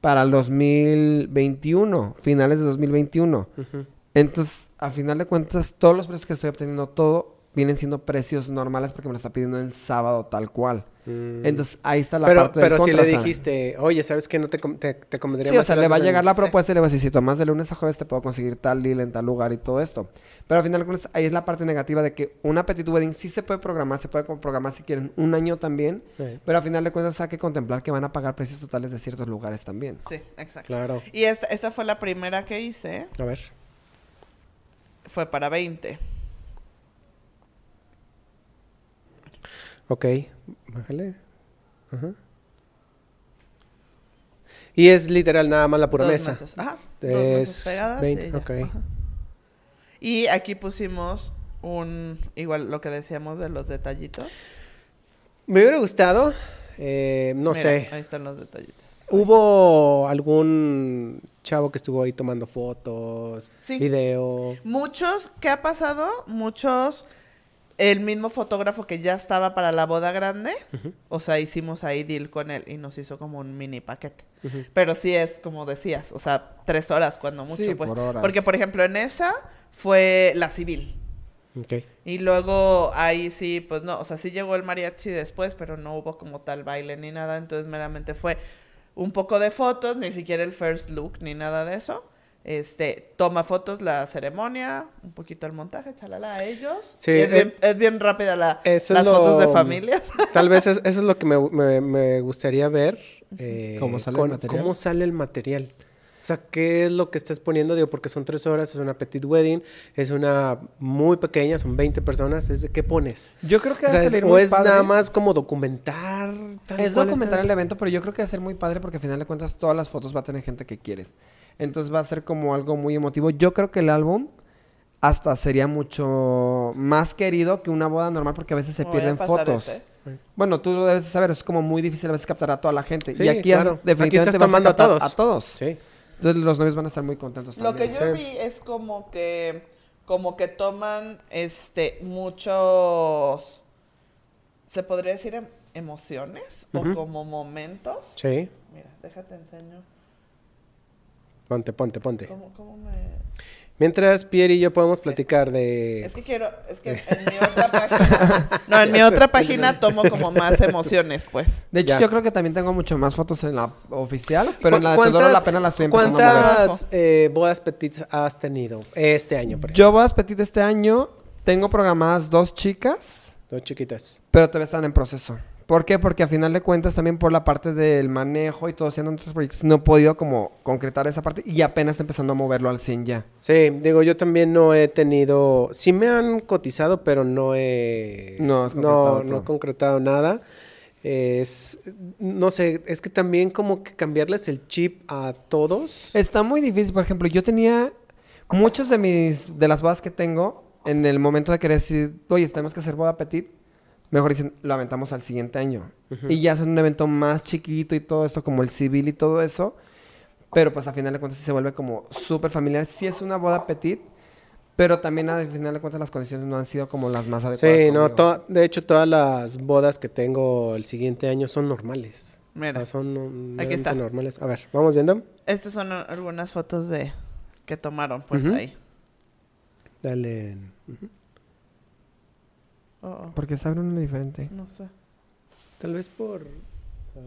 para el 2021, finales de 2021. Ujú. Entonces, a final de cuentas, todos los precios que estoy obteniendo, todo vienen siendo precios normales porque me lo está pidiendo en sábado tal cual. Mm. Entonces, ahí está la pero parte pero del si contra, le dijiste, oye, ¿sabes qué? No te, te, te convendría Sí, o sea, si le va a en- llegar la sí. propuesta y le voy a decir, si tomas de lunes a jueves te puedo conseguir tal deal en tal lugar y todo esto. Pero al final de cuentas, ahí es la parte negativa de que una petit wedding sí se puede programar, se puede programar si quieren un año también, Sí, pero al final de cuentas hay que contemplar que van a pagar precios totales de ciertos lugares también. Sí, exacto. claro. Y esta, esta fue la primera que hice, A ver. fue para 20. Ok. Bájale. Ajá. Y es literal nada más la pura dos mesa. Meses. Ajá, dos Es meses pegadas. y 20, ya. ok. Ajá. Y aquí pusimos un, igual lo que decíamos de los detallitos. Me hubiera gustado, eh, no Mira, sé. Ahí están los detallitos. ¿Hubo algún chavo que estuvo ahí tomando fotos, Sí. video? Muchos, ¿qué ha pasado? Muchos, el mismo fotógrafo que ya estaba para la boda grande, o sea, hicimos ahí deal con él y nos hizo como un mini paquete. Pero sí es como decías, o sea, tres horas cuando mucho, Sí, pues. por horas. Porque, por ejemplo, en esa fue la civil. Y luego ahí sí, pues no, o sea, sí llegó el mariachi después, pero no hubo como tal baile ni nada, entonces meramente fue un poco de fotos, ni siquiera el first look ni nada de eso. Este, toma fotos la ceremonia, un poquito el montaje, chalala a ellos. Sí, Y es, eh, bien, es bien rápida la, eso las es lo- fotos de familias. Tal vez es- eso es lo que me, me- me gustaría ver. eh, ¿Cómo sale el material? ¿Cómo sale el material? O sea, ¿qué es lo que estás poniendo? Digo, porque son tres horas, es una petit wedding, es una muy pequeña, son 20 personas. ¿Es de qué pones? Yo creo que O va a sea, es, salir o muy es padre. nada más como documentar. tal Es cual documentar estás- el evento, pero yo creo que va a ser muy padre porque al final de cuentas todas las fotos va a tener gente que quieres. Entonces va a ser como algo muy emotivo. Yo creo que el álbum hasta sería mucho más querido que una boda normal porque a veces se Me a pierden fotos. este. Bueno, tú lo debes saber, es como muy difícil a veces captar a toda la gente. Sí, y aquí es- claro. Aquí definitivamente estás vas tomando a captar todos. a todos. Sí. Entonces los novios van a estar muy contentos Lo que yo vi es como que como que toman este muchos se podría decir em- emociones o como momentos. Sí. Mira, déjate enseño. Ponte, ponte, ponte. ¿Cómo, cómo me Mientras Pierre y yo podemos platicar de... Es que quiero, es que en mi otra página, no, en mi otra página tomo como más emociones, pues. De hecho, Ya. yo creo que también tengo mucho más fotos en la oficial, pero en la de ¿Cuántas- Teodoro la pena la estoy empezando a mover. ¿Cuántas eh, bodas petites has tenido este año, por ejemplo? Yo bodas petit este año tengo programadas dos chicas Dos chiquitas. Pero todavía están en proceso. ¿Por qué? Porque a final de cuentas también por la parte del manejo y todo, haciendo otros proyectos, no he podido como concretar esa parte y apenas empezando a moverlo al 100 ya. Sí, digo, yo también no he tenido... Sí me han cotizado, pero no he... No has no, no he concretado nada. Es... No sé, es que también como que cambiarles el chip a todos. Está muy difícil, por ejemplo, yo tenía muchos de mis de las bodas que tengo en el momento de querer decir, oye, tenemos que hacer boda petit, mejor dicen, lo aventamos al siguiente año. Y ya hacen un evento más chiquito y todo esto, como el civil y todo eso. Pero pues a final de cuentas sí se vuelve como súper familiar. Sí es una boda petit, pero también a final de cuentas las condiciones no han sido como las más adecuadas. Sí, no, conmigo. de hecho todas las bodas que tengo el siguiente año son normales. Mira. O sea, son Aquí está. normales. A ver, vamos viendo. Estas son algunas fotos de que tomaron, pues Ujú. ahí. Dale. Ujú. Oh, oh, Porque se abre uno diferente. no sé. Tal vez por... ah,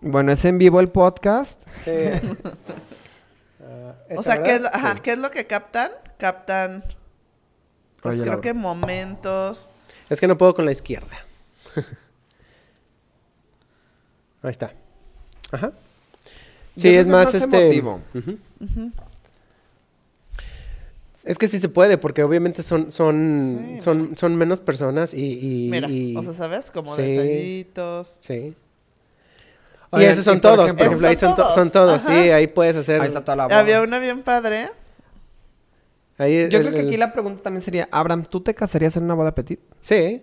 Bueno, es en vivo el podcast. sí. Ah, O ¿esa, sea, ¿qué es, lo, verdad? ajá, Sí. ¿qué es lo que captan? Captan, pues Oye, creo que momentos. Es que no puedo con la izquierda. Ahí está. Ajá. Sí, es más es más este. emotivo. Ujú. Es que sí se puede, porque obviamente son, son, Sí, son, son menos personas y. y- Mira, y- o sea, ¿sabes? Como Sí. detallitos. sí. y esos son todos, por ejemplo, ahí son son, to- todos, son todos, ajá. sí, ahí puedes hacer. Ahí está toda la boda. Había una bien padre. ahí Yo el- creo que el- aquí la pregunta también sería, Abraham, ¿tú te casarías en una boda petit? Sí.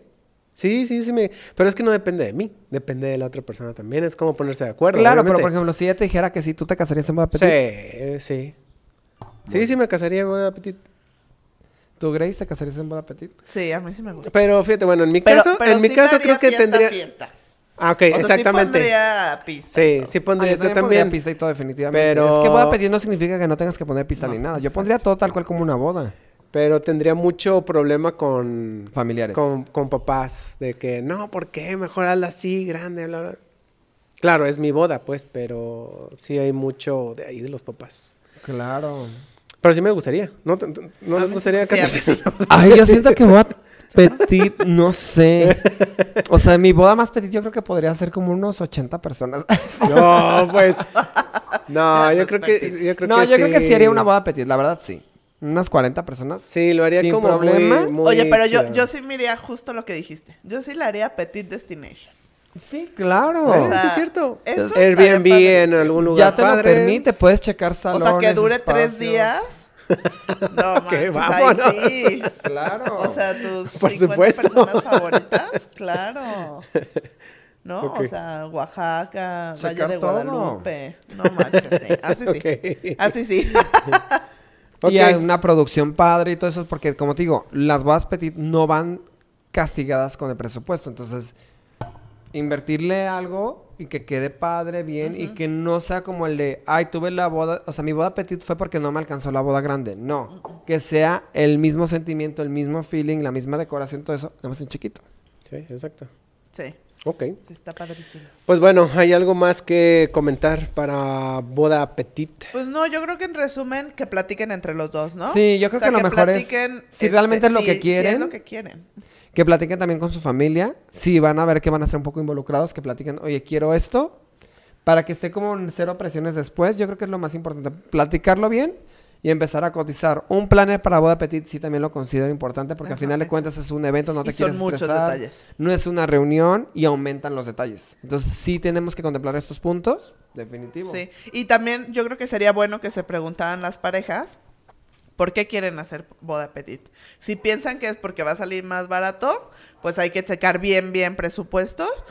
Sí, sí, sí. Me... Pero es que no depende de mí, depende de la otra persona también. Es como ponerse de acuerdo. claro, pero por ejemplo, si ella te dijera que sí, ¿tú te casarías en boda petit? Sí, sí. Sí, sí me casaría con una petit. ¿Tú, Grace, te casarías en boda petit? Sí, a mí sí me gusta. Pero fíjate, bueno, en mi Pero, caso, pero en mi sí caso creo que fiesta, tendría. Fiesta. Ah, ok, O sea, exactamente. sí pondría pista. Sí, sí pondría, Ah, yo también. pista y todo, definitivamente. Pero- Es que boda petit no significa que no tengas que poner pista ni nada. Yo pondría todo tal cual como una boda. Pero tendría mucho problema con, Familiares. con, con papás. De que, no, ¿por qué? Mejor hazla así, grande, bla, bla. Claro, es mi boda, pues, pero sí hay mucho de ahí de los papás. Claro. Pero sí me gustaría. ¿No, te- no les gustaría sí, sí. Ay, yo siento que boda petit, no sé. O sea, mi boda más petit yo creo que podría ser como unos 80 personas. No, pues. No, yo creo que. Yo creo no, que yo creo que sí sí haría una boda petit, la verdad sí. Unas 40 personas. Sí, lo haría Sin como problema. muy- muy Oye, pero yo, yo sí me iría justo lo que dijiste. Yo sí la haría Petit Destination. Sí, claro. O sí, es cierto. eso Airbnb en padrísimo. algún lugar ya te lo padre. permite, puedes checar O salones, sea, que dure tres días. No, Ok, manches, vámonos. ahí sí. Claro. O sea, tus Por 50 supuesto. personas favoritas, claro. ¿No? O sea, Oaxaca, Valle Checar de todo. Guadalupe. No manches, sí. Así sí. Así sí. Y Ok. hay una producción padre y todo eso, porque como te digo, las bodas petit no van castigadas con el presupuesto. Entonces, invertirle algo y que quede padre, bien, y que no sea como el de, ay, tuve la boda, o sea, mi boda petit fue porque no me alcanzó la boda grande. No, que sea el mismo sentimiento, el mismo feeling, la misma decoración, todo eso, nada más en chiquito. Sí, exacto. Sí, Ok. sí está padrísimo. Pues bueno, ¿hay algo más que comentar para boda petit? Pues no, yo creo que en resumen que platiquen entre los dos, ¿no? Sí, yo creo que lo mejor es- platiquen, si realmente es lo que si quieren. es lo que quieren. Que platiquen también con su familia. Si van a ver que van a ser un poco involucrados, que platiquen, oye, quiero esto. Para que esté como en cero presiones después. Yo creo que es lo más importante. Platicarlo bien y empezar a cotizar. Un planner para boda petit sí también lo considero importante porque al Ajá, final de cuentas es un evento, no te Y son quieres muchos estresar, detalles. No es una reunión y aumentan los detalles. Entonces sí tenemos que contemplar estos puntos. Definitivo. Sí, y también yo creo que sería bueno que se preguntaran las parejas por qué quieren hacer boda petit. Si piensan que es porque va a salir más barato, pues hay que checar bien, bien presupuestos.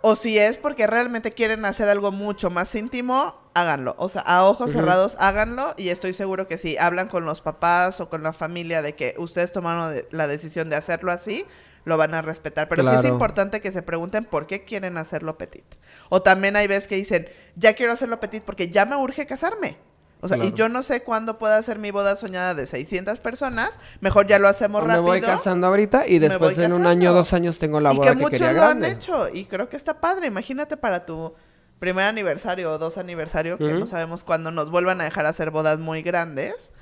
O si es porque realmente quieren hacer algo mucho más íntimo, háganlo. O sea, a ojos cerrados, háganlo. Y estoy seguro que si hablan con los papás o con la familia de que ustedes tomaron de- la decisión de hacerlo así, lo van a respetar. Pero sí es importante que se pregunten por qué quieren hacerlo petit. O también hay veces que dicen, ya quiero hacerlo petit porque ya me urge casarme. O sea, y yo no sé cuándo pueda hacer mi boda soñada de 600 personas. Mejor ya lo hacemos O me rápido. voy casando ahorita y después en un año o dos años tengo la y boda que que, muchos quería lo han hecho. Y creo que está padre. Imagínate para tu primer aniversario o dos aniversario, que Ujú. no sabemos cuándo nos vuelvan a dejar hacer bodas muy grandes.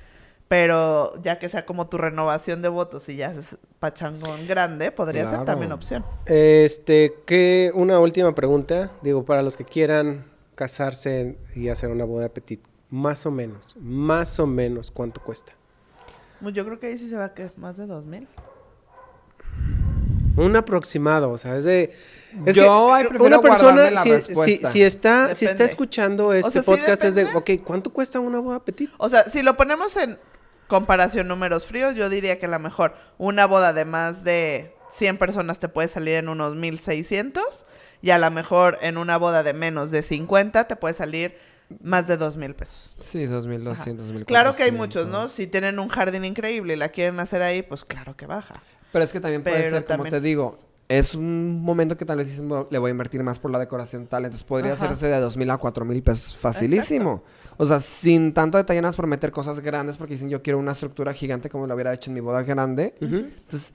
Pero ya que sea como tu renovación de votos y ya es pachangón grande, podría ser también opción. Este, que una última pregunta, digo, para los que quieran casarse y hacer una boda petit, más o menos, más o menos, ¿cuánto cuesta? Pues Yo creo que ahí sí se va a que más de dos mil. Un aproximado, o sea, es de... es Yo que guardarme la si, si- si está, si está escuchando este sea, sí podcast, es de, ok, ¿cuánto cuesta una boda petit? O sea, si lo ponemos en comparación números fríos, yo diría que a lo mejor una boda de más de 100 personas te puede salir en unos 1600 y a lo mejor en una boda de menos de 50 te puede salir más de 2000 pesos. Sí, 2200, 2400. Claro que hay muchos, ¿no? Si tienen un jardín increíble y la quieren hacer ahí, pues claro que baja. Pero es que también puede Pero ser, como también- te digo, es un momento que tal vez dices, "Bueno, le voy a invertir más por la decoración tal. Entonces podría Ajá. hacerse de 2000 a 4000 pesos facilísimo. O sea, sin tanto detalle nada más por meter cosas grandes, porque dicen yo quiero una estructura gigante como lo hubiera hecho en mi boda grande. Entonces,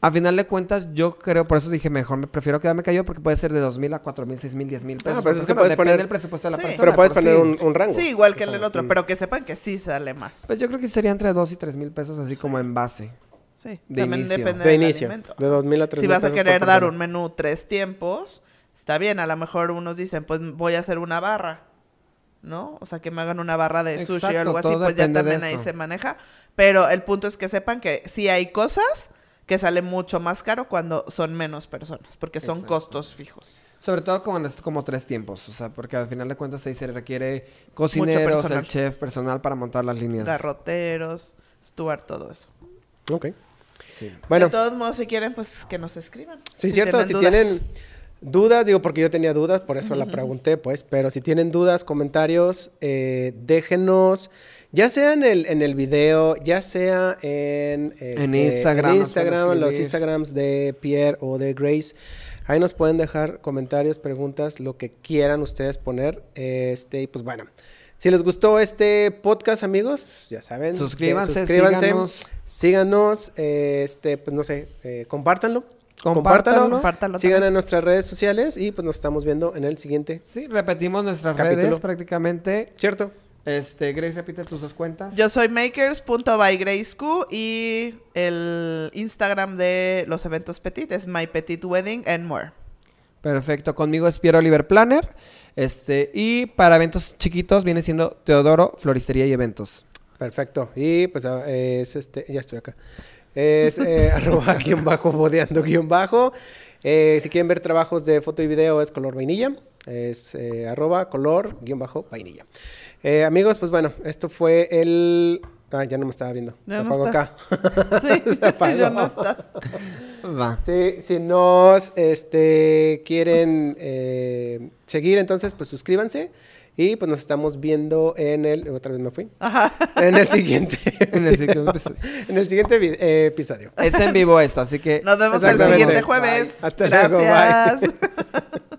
a final de cuentas, yo creo, por eso dije, mejor me prefiero quedarme callado porque puede ser de 2000 a 4000, 6000, 10000 pesos. Ah, pues Porque es que eso puedes depende poner- del presupuesto de la Sí. persona. Pero puedes pero poner sí. un, un rango. Sí, igual que el del otro, mm. pero que sepan que sí sale más. Pues yo creo que sería entre 2 y 3000 pesos, así como en base. Sí, de también inicio. depende De del inicio, alimento. de 2000 a 3000 Si vas a querer dar un menú tres tiempos, está bien. A lo mejor unos dicen, pues voy a hacer una barra, ¿no? O sea, que me hagan una barra de sushi o algo así, pues ya también ahí se maneja. Pero el punto es que sepan que sí hay cosas que salen mucho más caro cuando son menos personas, porque son Exacto. costos fijos. Sobre todo como, como tres tiempos, o sea, porque al final de cuentas ahí se requiere cocineros, el chef, personal para montar las líneas. Garroteros, Stuart, todo eso. Ok. Sí. Bueno, De todos modos, si quieren, pues que nos escriban. Sí, cierto, si dudas. tienen dudas, digo porque yo tenía dudas, por eso la pregunté, pues, pero si tienen dudas, comentarios, eh, déjenos, ya sea en el, en el video, ya sea en, este, Instagram en pueden Instagram, los. Instagrams de Pierre o de Grace, ahí nos pueden dejar comentarios, preguntas, lo que quieran ustedes poner, este, y pues bueno. Si les gustó este podcast, amigos, pues, ya saben. que Suscríbanse, síganos. Síganos, eh, este, pues no sé, eh, compártanlo. Compártanlo. Compártanlo Sigan también. en nuestras redes sociales y pues nos estamos viendo en el siguiente. Sí, repetimos nuestras Capítulo. redes prácticamente. ¿Cierto? Este, Grace, repite tus dos cuentas. Yo soy makers.bygraceq y el Instagram de los eventos Petit es My Petit Wedding and More. Perfecto, conmigo es Piero Oliver Planner. Este, y para eventos chiquitos viene siendo Teodoro Floristería y Eventos. Perfecto. Y pues ah, es este, ya estoy acá. Es eh, arroba guion bajo, bodeando guion bajo. Eh, si quieren ver trabajos de foto y video es color vainilla. Es eh, arroba color guion bajo vainilla. Eh, amigos, pues bueno, esto fue el... Ah, ya no me estaba viendo. Ya Se no apagó estás. acá. Sí, Se apagó. ya no estás. Va. Sí, si nos este, quieren eh, seguir, entonces pues suscríbanse. Y pues nos estamos viendo en el... Otra vez me fui. Ajá. En el siguiente. En el siguiente episodio. en el siguiente vi- eh, episodio. Es en vivo esto, así que Nos vemos el siguiente jueves. Hasta luego, bye. Gracias.